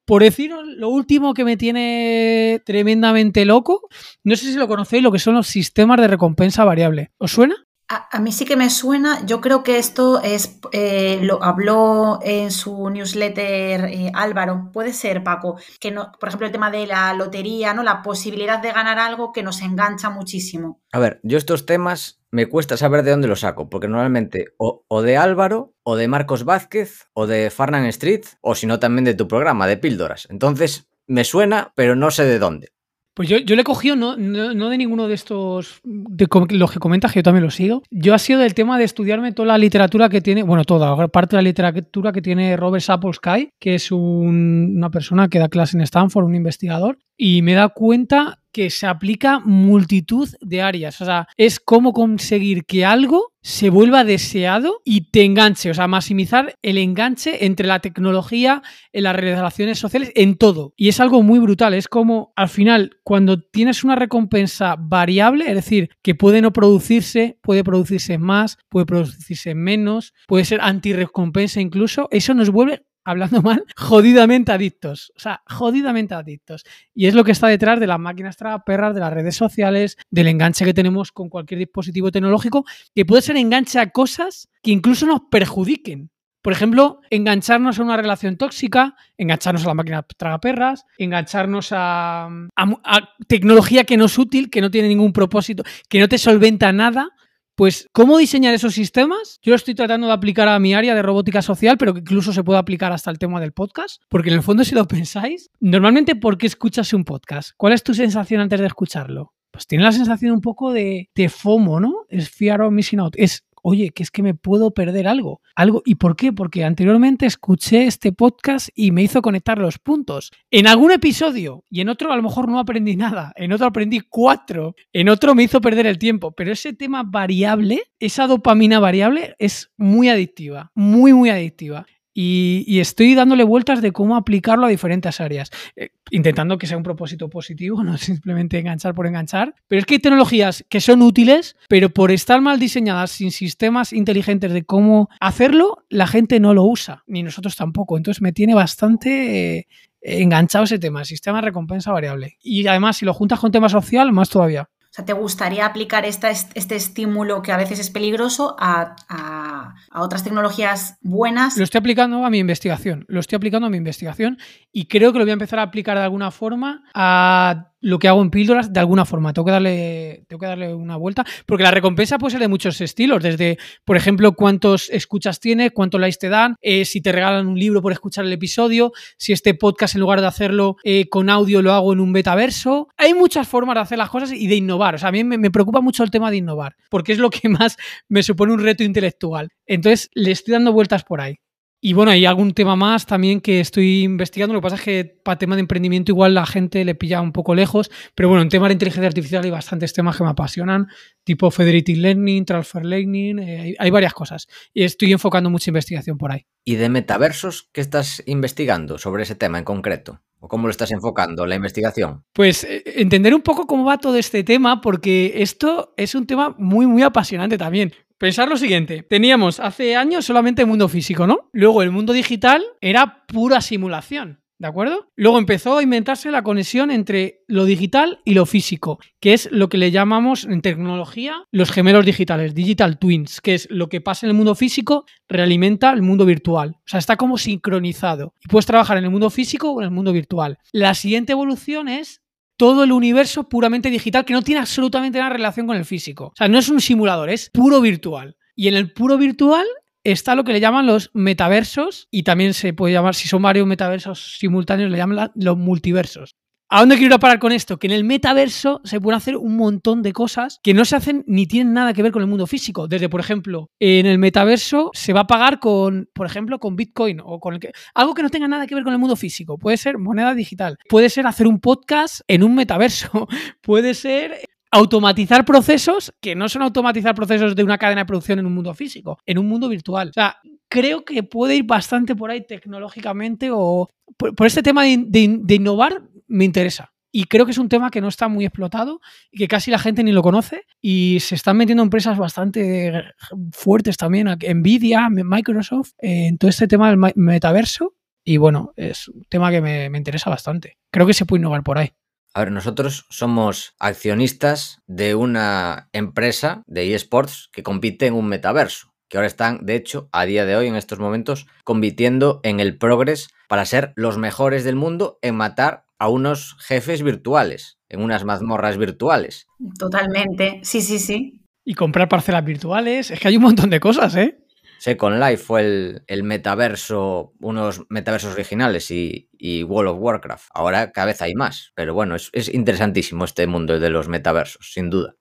Por deciros lo último que me tiene tremendamente loco, no sé si lo conocéis, lo que son los sistemas de recompensa variable. ¿Os suena? A, mí sí que me suena, yo creo que esto es, eh, lo habló en su newsletter eh, Álvaro, puede ser Paco, que no, por ejemplo el tema de la lotería, ¿no? La posibilidad de ganar algo que nos engancha muchísimo. A ver, yo estos temas me cuesta saber de dónde los saco, porque normalmente o, o de Álvaro, o de Marcos Vázquez, o de Farnan Street, o si no también de tu programa, de píldoras. Entonces, me suena, pero no sé de dónde. Pues yo, yo le he cogido no, no, de ninguno de estos, de los que comentas, que yo también lo sigo. Yo ha sido del tema de estudiarme toda la literatura que tiene, bueno, toda, parte de la literatura que tiene Robert Sapolsky, que es una persona que da clase en Stanford, un investigador, y me da cuenta que se aplica multitud de áreas. O sea, es cómo conseguir que algo se vuelva deseado y te enganche. O sea, maximizar el enganche entre la tecnología, en las relaciones sociales, en todo. Y es algo muy brutal. Es como al final, cuando tienes una recompensa variable, es decir, que puede no producirse, puede producirse más, puede producirse menos, puede ser anti-recompensa incluso, eso nos vuelve hablando (laughs) mal, jodidamente adictos. O sea, jodidamente adictos. Y es lo que está detrás de las máquinas perras, de las redes sociales, del enganche que tenemos con cualquier dispositivo tecnológico, que puede ser enganche a cosas que incluso nos perjudiquen. Por ejemplo, engancharnos a una relación tóxica, engancharnos a la máquina tragaperras, engancharnos a, a, tecnología que no es útil, que no tiene ningún propósito, que no te solventa nada, pues, ¿cómo diseñar esos sistemas? Yo lo estoy tratando de aplicar a mi área de robótica social, pero que incluso se puede aplicar hasta el tema del podcast. Porque en el fondo, si lo pensáis, normalmente, ¿por qué escuchas un podcast? ¿Cuál es tu sensación antes de escucharlo? Pues tiene la sensación un poco de, de FOMO, ¿no? Es fear of missing out. Es oye, que es que me puedo perder algo. Algo, ¿y por qué? Porque anteriormente escuché este podcast y me hizo conectar los puntos. En algún episodio y en otro a lo mejor no aprendí nada, en otro aprendí cuatro, en otro me hizo perder el tiempo, pero ese tema variable, esa dopamina variable es muy adictiva, muy, muy adictiva. Y, estoy dándole vueltas de cómo aplicarlo a diferentes áreas, eh, intentando que sea un propósito positivo, (laughs) no simplemente enganchar por enganchar. Pero es que hay tecnologías que son útiles, pero por estar mal diseñadas, sin sistemas inteligentes de cómo hacerlo, la gente no lo usa, ni nosotros tampoco. Entonces me tiene bastante eh, enganchado ese tema, sistema de recompensa variable. Y además, si lo juntas con tema social, más todavía. O sea, ¿te gustaría aplicar este estímulo que a veces es peligroso a, a, otras tecnologías buenas? Lo estoy aplicando a mi investigación. Lo estoy aplicando a mi investigación y creo que lo voy a empezar a aplicar de alguna forma a lo que hago en píldoras de alguna forma. Tengo que darle, tengo que darle una vuelta. Porque la recompensa puede ser de muchos estilos. Desde, por ejemplo, cuántos escuchas tienes, cuántos likes te dan, eh, si te regalan un libro por escuchar el episodio, si este podcast en lugar de hacerlo eh, con audio lo hago en un betaverso. Hay muchas formas de hacer las cosas y de innovar. O sea, a mí me, me preocupa mucho el tema de innovar. Porque es lo que (laughs) más me supone un reto intelectual. Entonces, le estoy dando vueltas por ahí. Y bueno, hay algún tema más también que estoy investigando. Lo que pasa es que para tema de emprendimiento igual la gente le pilla un poco lejos. Pero bueno, en tema de inteligencia artificial hay bastantes temas que me apasionan, tipo Federated Learning, Transfer Learning, eh, hay, varias cosas. Y estoy enfocando mucha investigación por ahí. ¿Y de metaversos qué estás investigando sobre ese tema en concreto? ¿O cómo lo estás enfocando, la investigación? Pues eh, entender un poco cómo va todo este tema, porque esto es un tema muy, muy apasionante también. Pensar lo siguiente, teníamos hace años solamente el mundo físico, ¿no? Luego el mundo digital era pura simulación. ¿De acuerdo? Luego empezó a inventarse la conexión entre lo digital y lo físico, que es lo que le llamamos en tecnología los gemelos digitales, digital twins, que es lo que pasa en el mundo físico, realimenta el mundo virtual. O sea, está como sincronizado. Y puedes trabajar en el mundo físico o en el mundo virtual. La siguiente evolución es todo el universo puramente digital que no tiene absolutamente nada relación con el físico. O sea, no es un simulador, es puro virtual. Y en el puro virtual está lo que le llaman los metaversos y también se puede llamar, si son varios metaversos simultáneos, le llaman los multiversos. ¿A dónde quiero ir a parar con esto? Que en el metaverso se pueden hacer un montón de cosas que no se hacen ni tienen nada que ver con el mundo físico. Desde, por ejemplo, en el metaverso se va a pagar con, por ejemplo, con Bitcoin o con algo que no tenga nada que ver con el mundo físico. Puede ser moneda digital. Puede ser hacer un podcast en un metaverso. (laughs) Puede ser automatizar procesos que no son automatizar procesos de una cadena de producción en un mundo físico, en un mundo virtual. O sea, creo que puede ir bastante por ahí tecnológicamente o por, este tema de, innovar me interesa. Y creo que es un tema que no está muy explotado y que casi la gente ni lo conoce. Y se están metiendo empresas bastante fuertes también, Nvidia, Microsoft, en todo este tema del metaverso. Y bueno, es un tema que me, me interesa bastante. Creo que se puede innovar por ahí. A ver, nosotros somos accionistas de una empresa de eSports que compite en un metaverso, que ahora están, de hecho, a día de hoy, en estos momentos, compitiendo en el Progress para ser los mejores del mundo en matar a unos jefes virtuales, en unas mazmorras virtuales. Totalmente, sí, sí, sí. Y comprar parcelas virtuales, es que hay un montón de cosas, ¿eh? Second Life fue el, metaverso, unos metaversos originales y, World of Warcraft. Ahora cada vez hay más, pero bueno, es, interesantísimo este mundo de los metaversos, sin duda.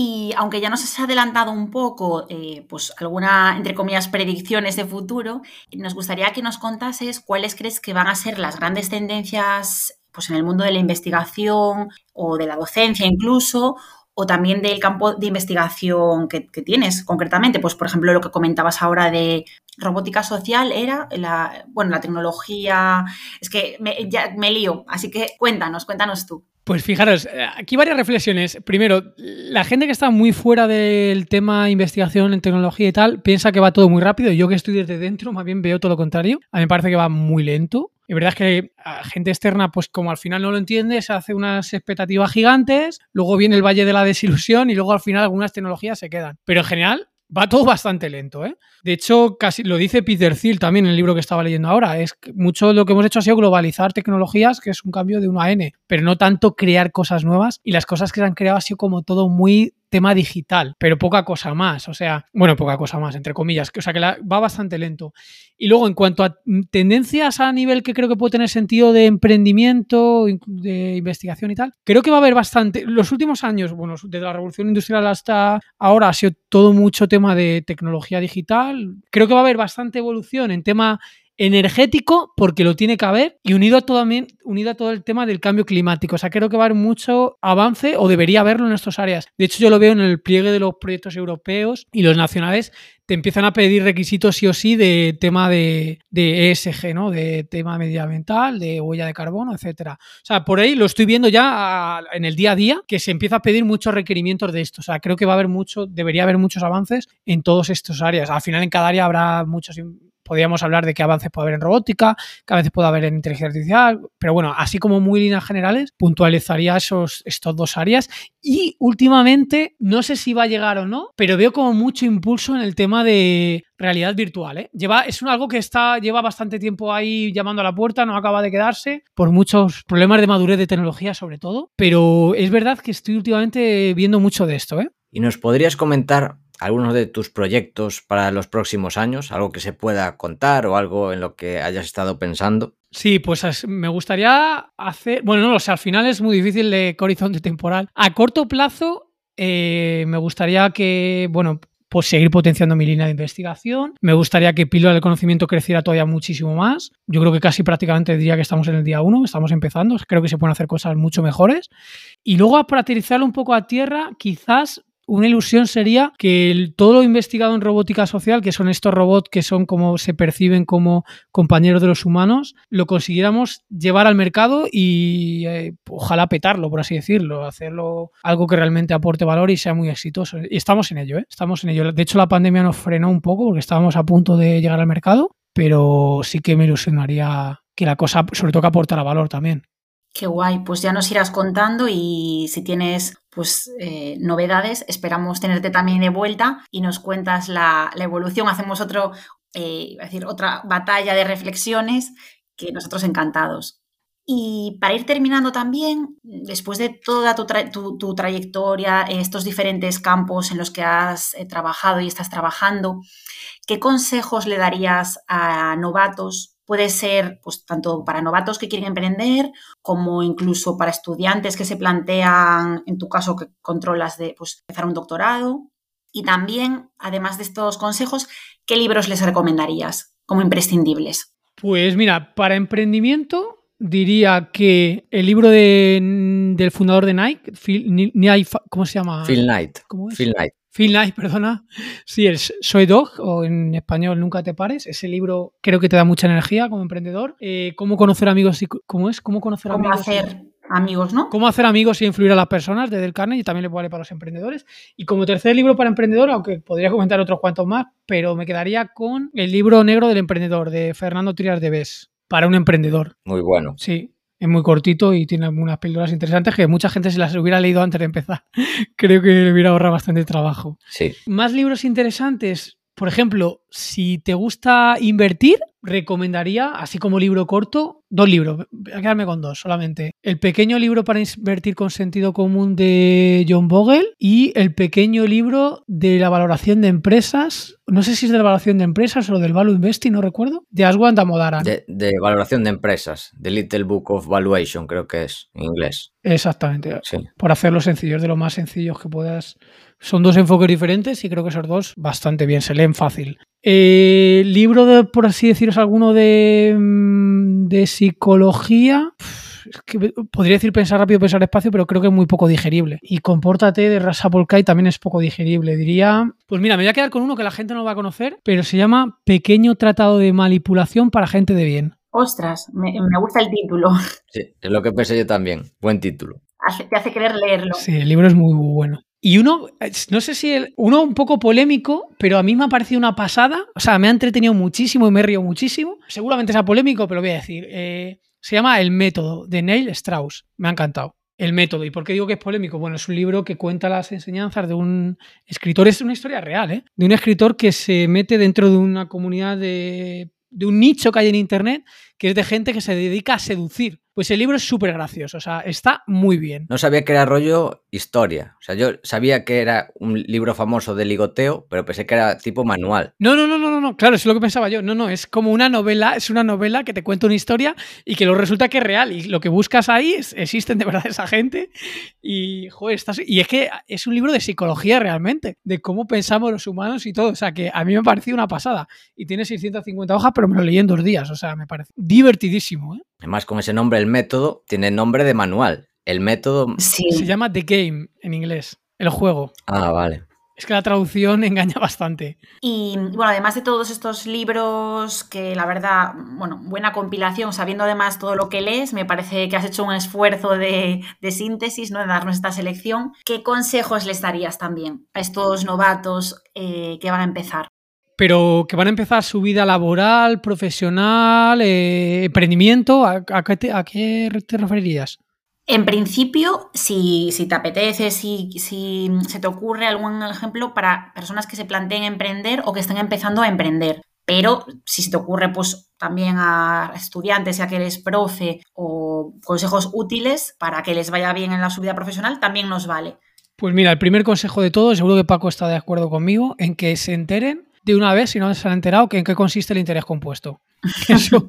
Y aunque ya nos has adelantado un poco, eh, pues alguna, entre comillas, predicciones de futuro, nos gustaría que nos contases cuáles crees que van a ser las grandes tendencias pues, en el mundo de la investigación o de la docencia incluso, o también del campo de investigación que, tienes concretamente. Pues, por ejemplo, lo que comentabas ahora de robótica social era la, bueno, la tecnología. Es que me, ya me lío, así que cuéntanos, cuéntanos tú. Pues fijaros, eh, aquí varias reflexiones. Primero, la gente que está muy fuera del tema investigación en tecnología y tal, piensa que va todo muy rápido. Yo que estoy desde dentro, más bien veo todo lo contrario. A mí me parece que va muy lento. Y verdad es que a gente externa, pues como al final no lo entiende, se hace unas expectativas gigantes, luego viene el valle de la desilusión y luego al final algunas tecnologías se quedan. Pero en general, va todo bastante lento, ¿eh? De hecho, casi lo dice Peter Thiel también en el libro que estaba leyendo ahora. Es que mucho lo que hemos hecho ha sido globalizar tecnologías, que es un cambio de 1 a N, pero no tanto crear cosas nuevas. Y las cosas que se han creado ha sido como todo muy tema digital, pero poca cosa más, o sea, bueno, poca cosa más, entre comillas, o sea que va bastante lento. Y luego, en cuanto a tendencias a nivel que creo que puede tener sentido de emprendimiento, de investigación y tal, creo que va a haber bastante, los últimos años, bueno, desde la revolución industrial hasta ahora ha sido todo mucho tema de tecnología digital, creo que va a haber bastante evolución en tema energético porque lo tiene que haber y unido a, todo, unido a todo el tema del cambio climático. O sea, creo que va a haber mucho avance o debería haberlo en estas áreas. De hecho, yo lo veo en el pliegue de los proyectos europeos y los nacionales te empiezan a pedir requisitos sí o sí de tema de, ESG, ¿no? De tema medioambiental, de huella de carbono, etcétera. O sea, por ahí lo estoy viendo ya en el día a día que se empieza a pedir muchos requerimientos de esto. O sea, creo que va a haber mucho, debería haber muchos avances en todas estas áreas. Al final en cada área habrá muchos podríamos hablar de qué avances puede haber en robótica, qué avances puede haber en inteligencia artificial, pero bueno, así como muy líneas generales, puntualizaría esos, estos dos áreas. Y últimamente, no sé si va a llegar o no, pero veo como mucho impulso en el tema de realidad virtual. ¿eh? Es algo que está, lleva bastante tiempo ahí llamando a la puerta, no acaba de quedarse, por muchos problemas de madurez de tecnología sobre todo, pero es verdad que estoy últimamente viendo mucho de esto. ¿eh? ¿Y nos podrías comentar algunos de tus proyectos para los próximos años? ¿Algo que se pueda contar o algo en lo que hayas estado pensando? Sí, pues me gustaría hacer, bueno, no lo sé, al final es muy difícil de horizonte temporal. A corto plazo eh, me gustaría que, bueno, pues seguir potenciando mi línea de investigación. Me gustaría que Píldora del Conocimiento creciera todavía muchísimo más. Yo creo que casi prácticamente diría que estamos en el día uno, estamos empezando. Creo que se pueden hacer cosas mucho mejores. Y luego, para aterrizarlo un poco a tierra, quizás una ilusión sería que todo lo investigado en robótica social, que son estos robots que son como se perciben como compañeros de los humanos, lo consiguiéramos llevar al mercado y eh, ojalá petarlo, por así decirlo, hacerlo algo que realmente aporte valor y sea muy exitoso. Y estamos en ello, ¿eh? estamos en ello. De hecho, la pandemia nos frenó un poco porque estábamos a punto de llegar al mercado, pero sí que me ilusionaría que la cosa, sobre todo que aportará valor también. Qué guay, pues ya nos irás contando y si tienes pues eh, novedades, esperamos tenerte también de vuelta y nos cuentas la, evolución. Hacemos otro, eh, decir, otra batalla de reflexiones que nosotros encantados. Y para ir terminando también, después de toda tu, trayectoria, estos diferentes campos en los que has eh, trabajado y estás trabajando, ¿qué consejos le darías a novatos? Puede ser pues, tanto para novatos que quieren emprender, como incluso para estudiantes que se plantean, en tu caso, que controlas de pues, empezar un doctorado. Y también, además de estos consejos, ¿qué libros les recomendarías como imprescindibles? Pues mira, para emprendimiento diría que el libro de, del fundador de Nike, Phil, ¿cómo se llama? Phil Knight. ¿Cómo es? Phil Knight. Phil Knight, (laughs) perdona. Sí, es Soy Dog, o en español Nunca te pares. Ese libro creo que te da mucha energía como emprendedor. Eh, cómo conocer amigos y cómo es, cómo conocer ¿Cómo amigos. hacer amigos, ¿no? Cómo hacer amigos y influir a las personas de Del Carnegie y también le vale para los emprendedores. Y como tercer libro para emprendedor, aunque podría comentar otros cuantos más, pero me quedaría con el libro negro del emprendedor de Fernando Trias de Bes para un emprendedor. Muy bueno. Sí, es muy cortito y tiene algunas píldoras interesantes que mucha gente se las hubiera leído antes de empezar. (laughs) Creo que le hubiera ahorrado bastante trabajo. Sí. Más libros interesantes, por ejemplo, si te gusta invertir, recomendaría, así como libro corto, dos libros. Voy a quedarme con dos solamente. El pequeño libro para invertir con sentido común de John Bogle y el pequeño libro de la valoración de empresas. No sé si es de la valoración de empresas o del Value Investing, no recuerdo. De Aswan Damodaran. De, de valoración de empresas. The Little Book of Valuation, creo que es en inglés. Exactamente. Sí. Por hacerlo sencillo, es de lo más sencillos que puedas. Son dos enfoques diferentes y creo que esos dos bastante bien, se leen fácil. Eh, libro, de, por así deciros, alguno de, mm, de psicología. Es que podría decir pensar rápido, pensar espacio, pero creo que es muy poco digerible. Y Compórtate de Rasa Polkai también es poco digerible. Diría, pues mira, me voy a quedar con uno que la gente no va a conocer, pero se llama Pequeño Tratado de Manipulación para Gente de Bien. Ostras, me, me gusta el título. Sí, es lo que pensé yo también. Buen título. Hace- te hace querer leerlo. Sí, el libro es muy bueno. Y uno, no sé si el, uno un poco polémico, pero a mí me ha parecido una pasada. O sea, me ha entretenido muchísimo y me he río muchísimo. Seguramente sea polémico, pero voy a decir. Eh, se llama El Método, de Neil Strauss. Me ha encantado. El Método. ¿Y por qué digo que es polémico? Bueno, es un libro que cuenta las enseñanzas de un escritor. Es una historia real, ¿eh? De un escritor que se mete dentro de una comunidad de, de un nicho que hay en Internet, que es de gente que se dedica a seducir. Pues el libro es súper gracioso, o sea, está muy bien. No sabía que era rollo historia. O sea, yo sabía que era un libro famoso de ligoteo, pero pensé que era tipo manual. No, no, no, no, no, claro, eso es lo que pensaba yo. No, no, es como una novela, es una novela que te cuenta una historia y que luego resulta que es real. Y lo que buscas ahí es, existen de verdad esa gente. Y, joder, estás, y es que es un libro de psicología realmente, de cómo pensamos los humanos y todo. O sea, que a mí me ha parecido una pasada. Y tiene 650 hojas, pero me lo leí en dos días. O sea, me parece divertidísimo. ¿eh? Además, con ese nombre, el método, tiene nombre de manual. El método. Sí. Se llama The Game en inglés, el juego. Ah, vale. Es que la traducción (laughs) engaña bastante. Y bueno, además de todos estos libros que la verdad, bueno, buena compilación, sabiendo además todo lo que lees, me parece que has hecho un esfuerzo de, de síntesis, ¿no? De darnos esta selección. ¿Qué consejos les darías también a estos novatos eh, que van a empezar? Pero que van a empezar su vida laboral, profesional, eh, emprendimiento, ¿a, a qué te, a qué te referirías? En principio, si, si te apetece, si, si se te ocurre algún ejemplo para personas que se planteen emprender o que estén empezando a emprender. Pero si se te ocurre, pues también a estudiantes, ya que eres profe, o consejos útiles para que les vaya bien en la subida profesional, también nos vale. Pues mira, el primer consejo de todos, seguro que Paco está de acuerdo conmigo, en que se enteren de una vez, si no se han enterado, que en qué consiste el interés compuesto. (laughs) Eso,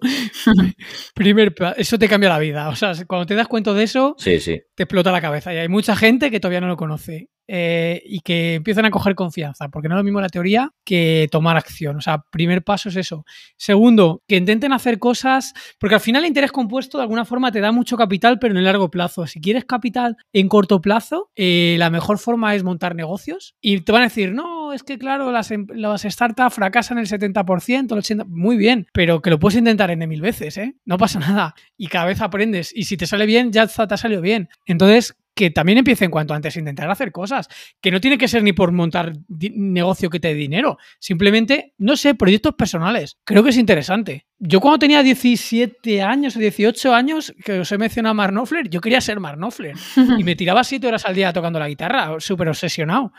(laughs) primer, eso te cambia la vida. O sea, cuando te das cuenta de eso, Sí, sí. te explota la cabeza. Y hay mucha gente que todavía no lo conoce eh, y que empiezan a coger confianza, porque no es lo mismo la teoría que tomar acción. O sea, primer paso es eso. Segundo, que intenten hacer cosas, porque al final el interés compuesto de alguna forma te da mucho capital, pero en el largo plazo. Si quieres capital en corto plazo, eh, la mejor forma es montar negocios y te van a decir, no, es que claro, las, em- las startups fracasan el 70%, el 80%, muy bien, pero que lo puedes intentar en mil veces, ¿eh? No pasa nada. Y cada vez aprendes. Y si te sale bien, ya te ha salido bien. Entonces, que también empiecen cuanto antes a intentar hacer cosas. Que no tiene que ser ni por montar negocio que te dé dinero. Simplemente, no sé, proyectos personales. Creo que es interesante. Yo cuando tenía 17 años o 18 años, que os he mencionado a Mark Knopfler, yo quería ser Mark Knopfler. (laughs) y me tiraba 7 horas al día tocando la guitarra, súper obsesionado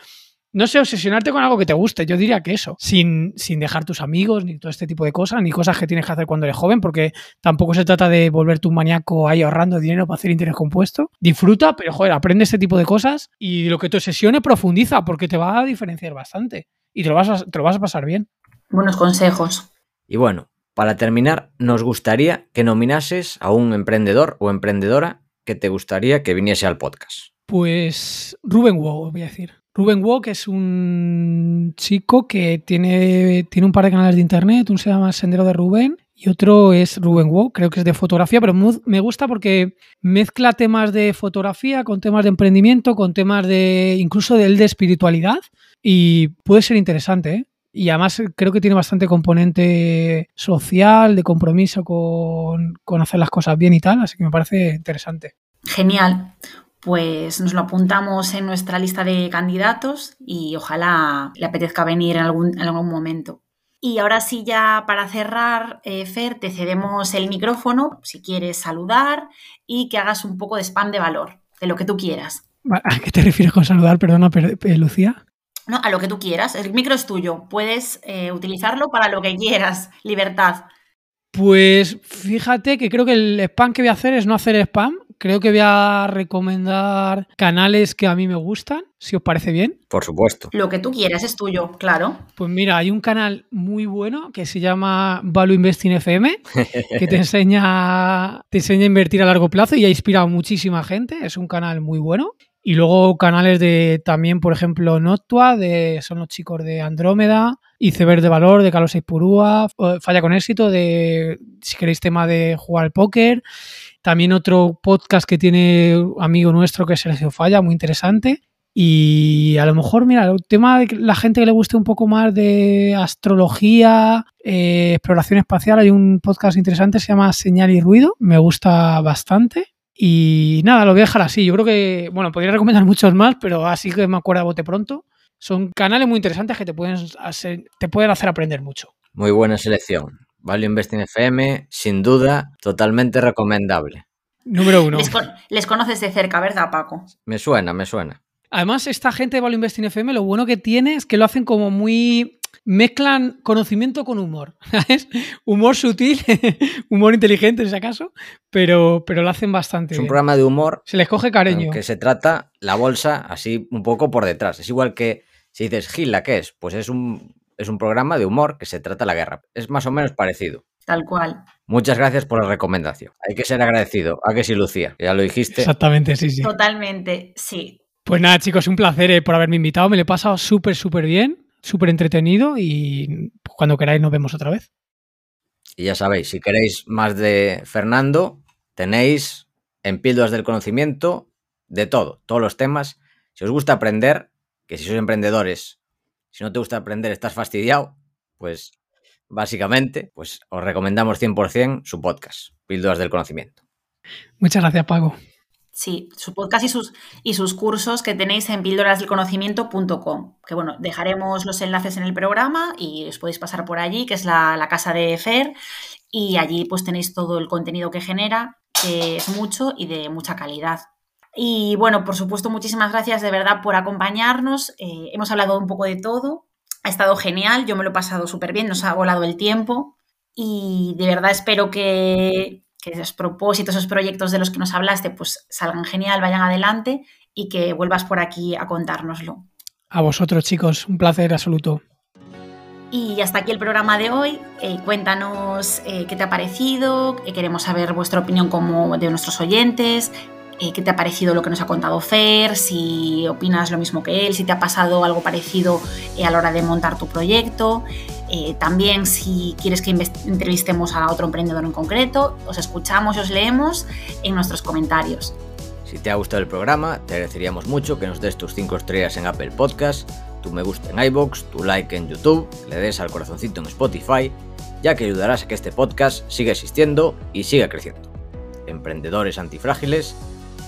no sé, obsesionarte con algo que te guste. Yo diría que eso, sin, sin dejar tus amigos, ni todo este tipo de cosas, ni cosas que tienes que hacer cuando eres joven, porque tampoco se trata de volverte un maníaco ahí ahorrando dinero para hacer interés compuesto. Disfruta, pero joder, aprende este tipo de cosas y lo que te obsesione profundiza, porque te va a diferenciar bastante y te lo vas a, te lo vas a pasar bien. Buenos consejos. Y bueno, para terminar, nos gustaría que nominases a un emprendedor o emprendedora que te gustaría que viniese al podcast. Pues Rubén Wow, voy a decir. Rubén Walk es un chico que tiene, tiene un par de canales de internet, uno se llama Sendero de Rubén y otro es Rubén Walk, creo que es de fotografía, pero me gusta porque mezcla temas de fotografía con temas de emprendimiento, con temas de incluso de, de espiritualidad y puede ser interesante, ¿eh? Y además creo que tiene bastante componente social, de compromiso con, con hacer las cosas bien y tal, así que me parece interesante. Genial pues nos lo apuntamos en nuestra lista de candidatos y ojalá le apetezca venir en algún, algún momento. Y ahora sí, ya para cerrar, eh, Fer, te cedemos el micrófono si quieres saludar y que hagas un poco de spam de valor, de lo que tú quieras. ¿A qué te refieres con saludar, perdona, Lucía? No, a lo que tú quieras. El micro es tuyo. Puedes eh, utilizarlo para lo que quieras. Libertad. Pues fíjate que creo que el spam que voy a hacer es no hacer spam, Creo que voy a recomendar canales que a mí me gustan, si os parece bien. Por supuesto. Lo que tú quieras es tuyo, claro. Pues mira, hay un canal muy bueno que se llama Value Investing FM, (laughs) que te enseña, te enseña a invertir a largo plazo y ha inspirado a muchísima gente. Es un canal muy bueno. Y luego canales de también, por ejemplo, Notua, de, son los chicos de Andrómeda, Iceberg de Valor, de Carlos Eipurúa, Falla con Éxito, de si queréis tema de jugar al póker. También otro podcast que tiene amigo nuestro que es Sergio Falla, muy interesante. Y a lo mejor, mira, el tema de la gente que le guste un poco más de astrología, eh, exploración espacial, hay un podcast interesante, se llama Señal y Ruido, me gusta bastante. Y nada, lo voy a dejar así. Yo creo que, bueno, podría recomendar (laughs) muchos más, pero así que me acuerdo a bote pronto. Son canales muy interesantes que te pueden hacer, te pueden hacer aprender mucho. Muy buena selección. Value Investing FM, sin duda, totalmente recomendable. Número uno. Les, conoces de cerca, ¿verdad, Paco? Me suena, me suena. Además, esta gente de Value Investing FM, lo bueno que tiene es que lo hacen como muy. Mezclan conocimiento con humor. (laughs) ¿sabes? Humor sutil, (laughs) humor inteligente en ese caso, pero, pero lo hacen bastante. Es un programa de humor. Se les coge cariño. Que se trata la bolsa así un poco por detrás. Es igual que si dices Gila, ¿qué es? Pues es un es un programa de humor que se trata la guerra. Es más o menos parecido. Tal cual. Muchas gracias por la recomendación. Hay que ser agradecido. ¿A que sí, Lucía? Ya lo dijiste. Exactamente, sí, sí. Totalmente, sí. Pues nada, chicos, un placer eh, por haberme invitado. Me lo he pasado súper, súper bien, súper entretenido y cuando queráis nos vemos otra vez. Y ya sabéis, si queréis más de Fernando, tenéis en Píldoras del Conocimiento de todo, todos los temas. Si os gusta aprender, que si sois emprendedores si no te gusta aprender, estás fastidiado, pues básicamente, pues os recomendamos 100% su podcast, Píldoras del Conocimiento. Muchas gracias, Pago. Sí, su podcast y sus, y sus cursos que tenéis en píldorasdelconocimiento.com. Que bueno, dejaremos los enlaces en el programa y os podéis pasar por allí, que es la, la casa de Fer, y allí pues tenéis todo el contenido que genera, que es mucho y de mucha calidad. Y bueno, por supuesto, muchísimas gracias de verdad por acompañarnos. Eh, hemos hablado un poco de todo. Ha estado genial, yo me lo he pasado súper bien, nos ha volado el tiempo y de verdad espero que, que esos propósitos, esos proyectos de los que nos hablaste, pues salgan genial, vayan adelante y que vuelvas por aquí a contárnoslo. A vosotros, chicos, un placer absoluto. Y hasta aquí el programa de hoy. Eh, cuéntanos eh, qué te ha parecido, queremos saber vuestra opinión como de nuestros oyentes, eh, qué te ha parecido lo que nos ha contado Fer, si opinas lo mismo que él, si te ha pasado algo parecido eh, a la hora de montar tu proyecto. Eh, también si quieres que entrevistemos a otro emprendedor en concreto, os escuchamos y os leemos en nuestros comentarios. Si te ha gustado el programa, te agradeceríamos mucho que nos des tus 5 estrellas en Apple Podcast, tu me gusta en iBox, tu like en YouTube, le des al corazoncito en Spotify, ya que ayudarás a que este podcast siga existiendo y siga creciendo. Emprendedores antifrágiles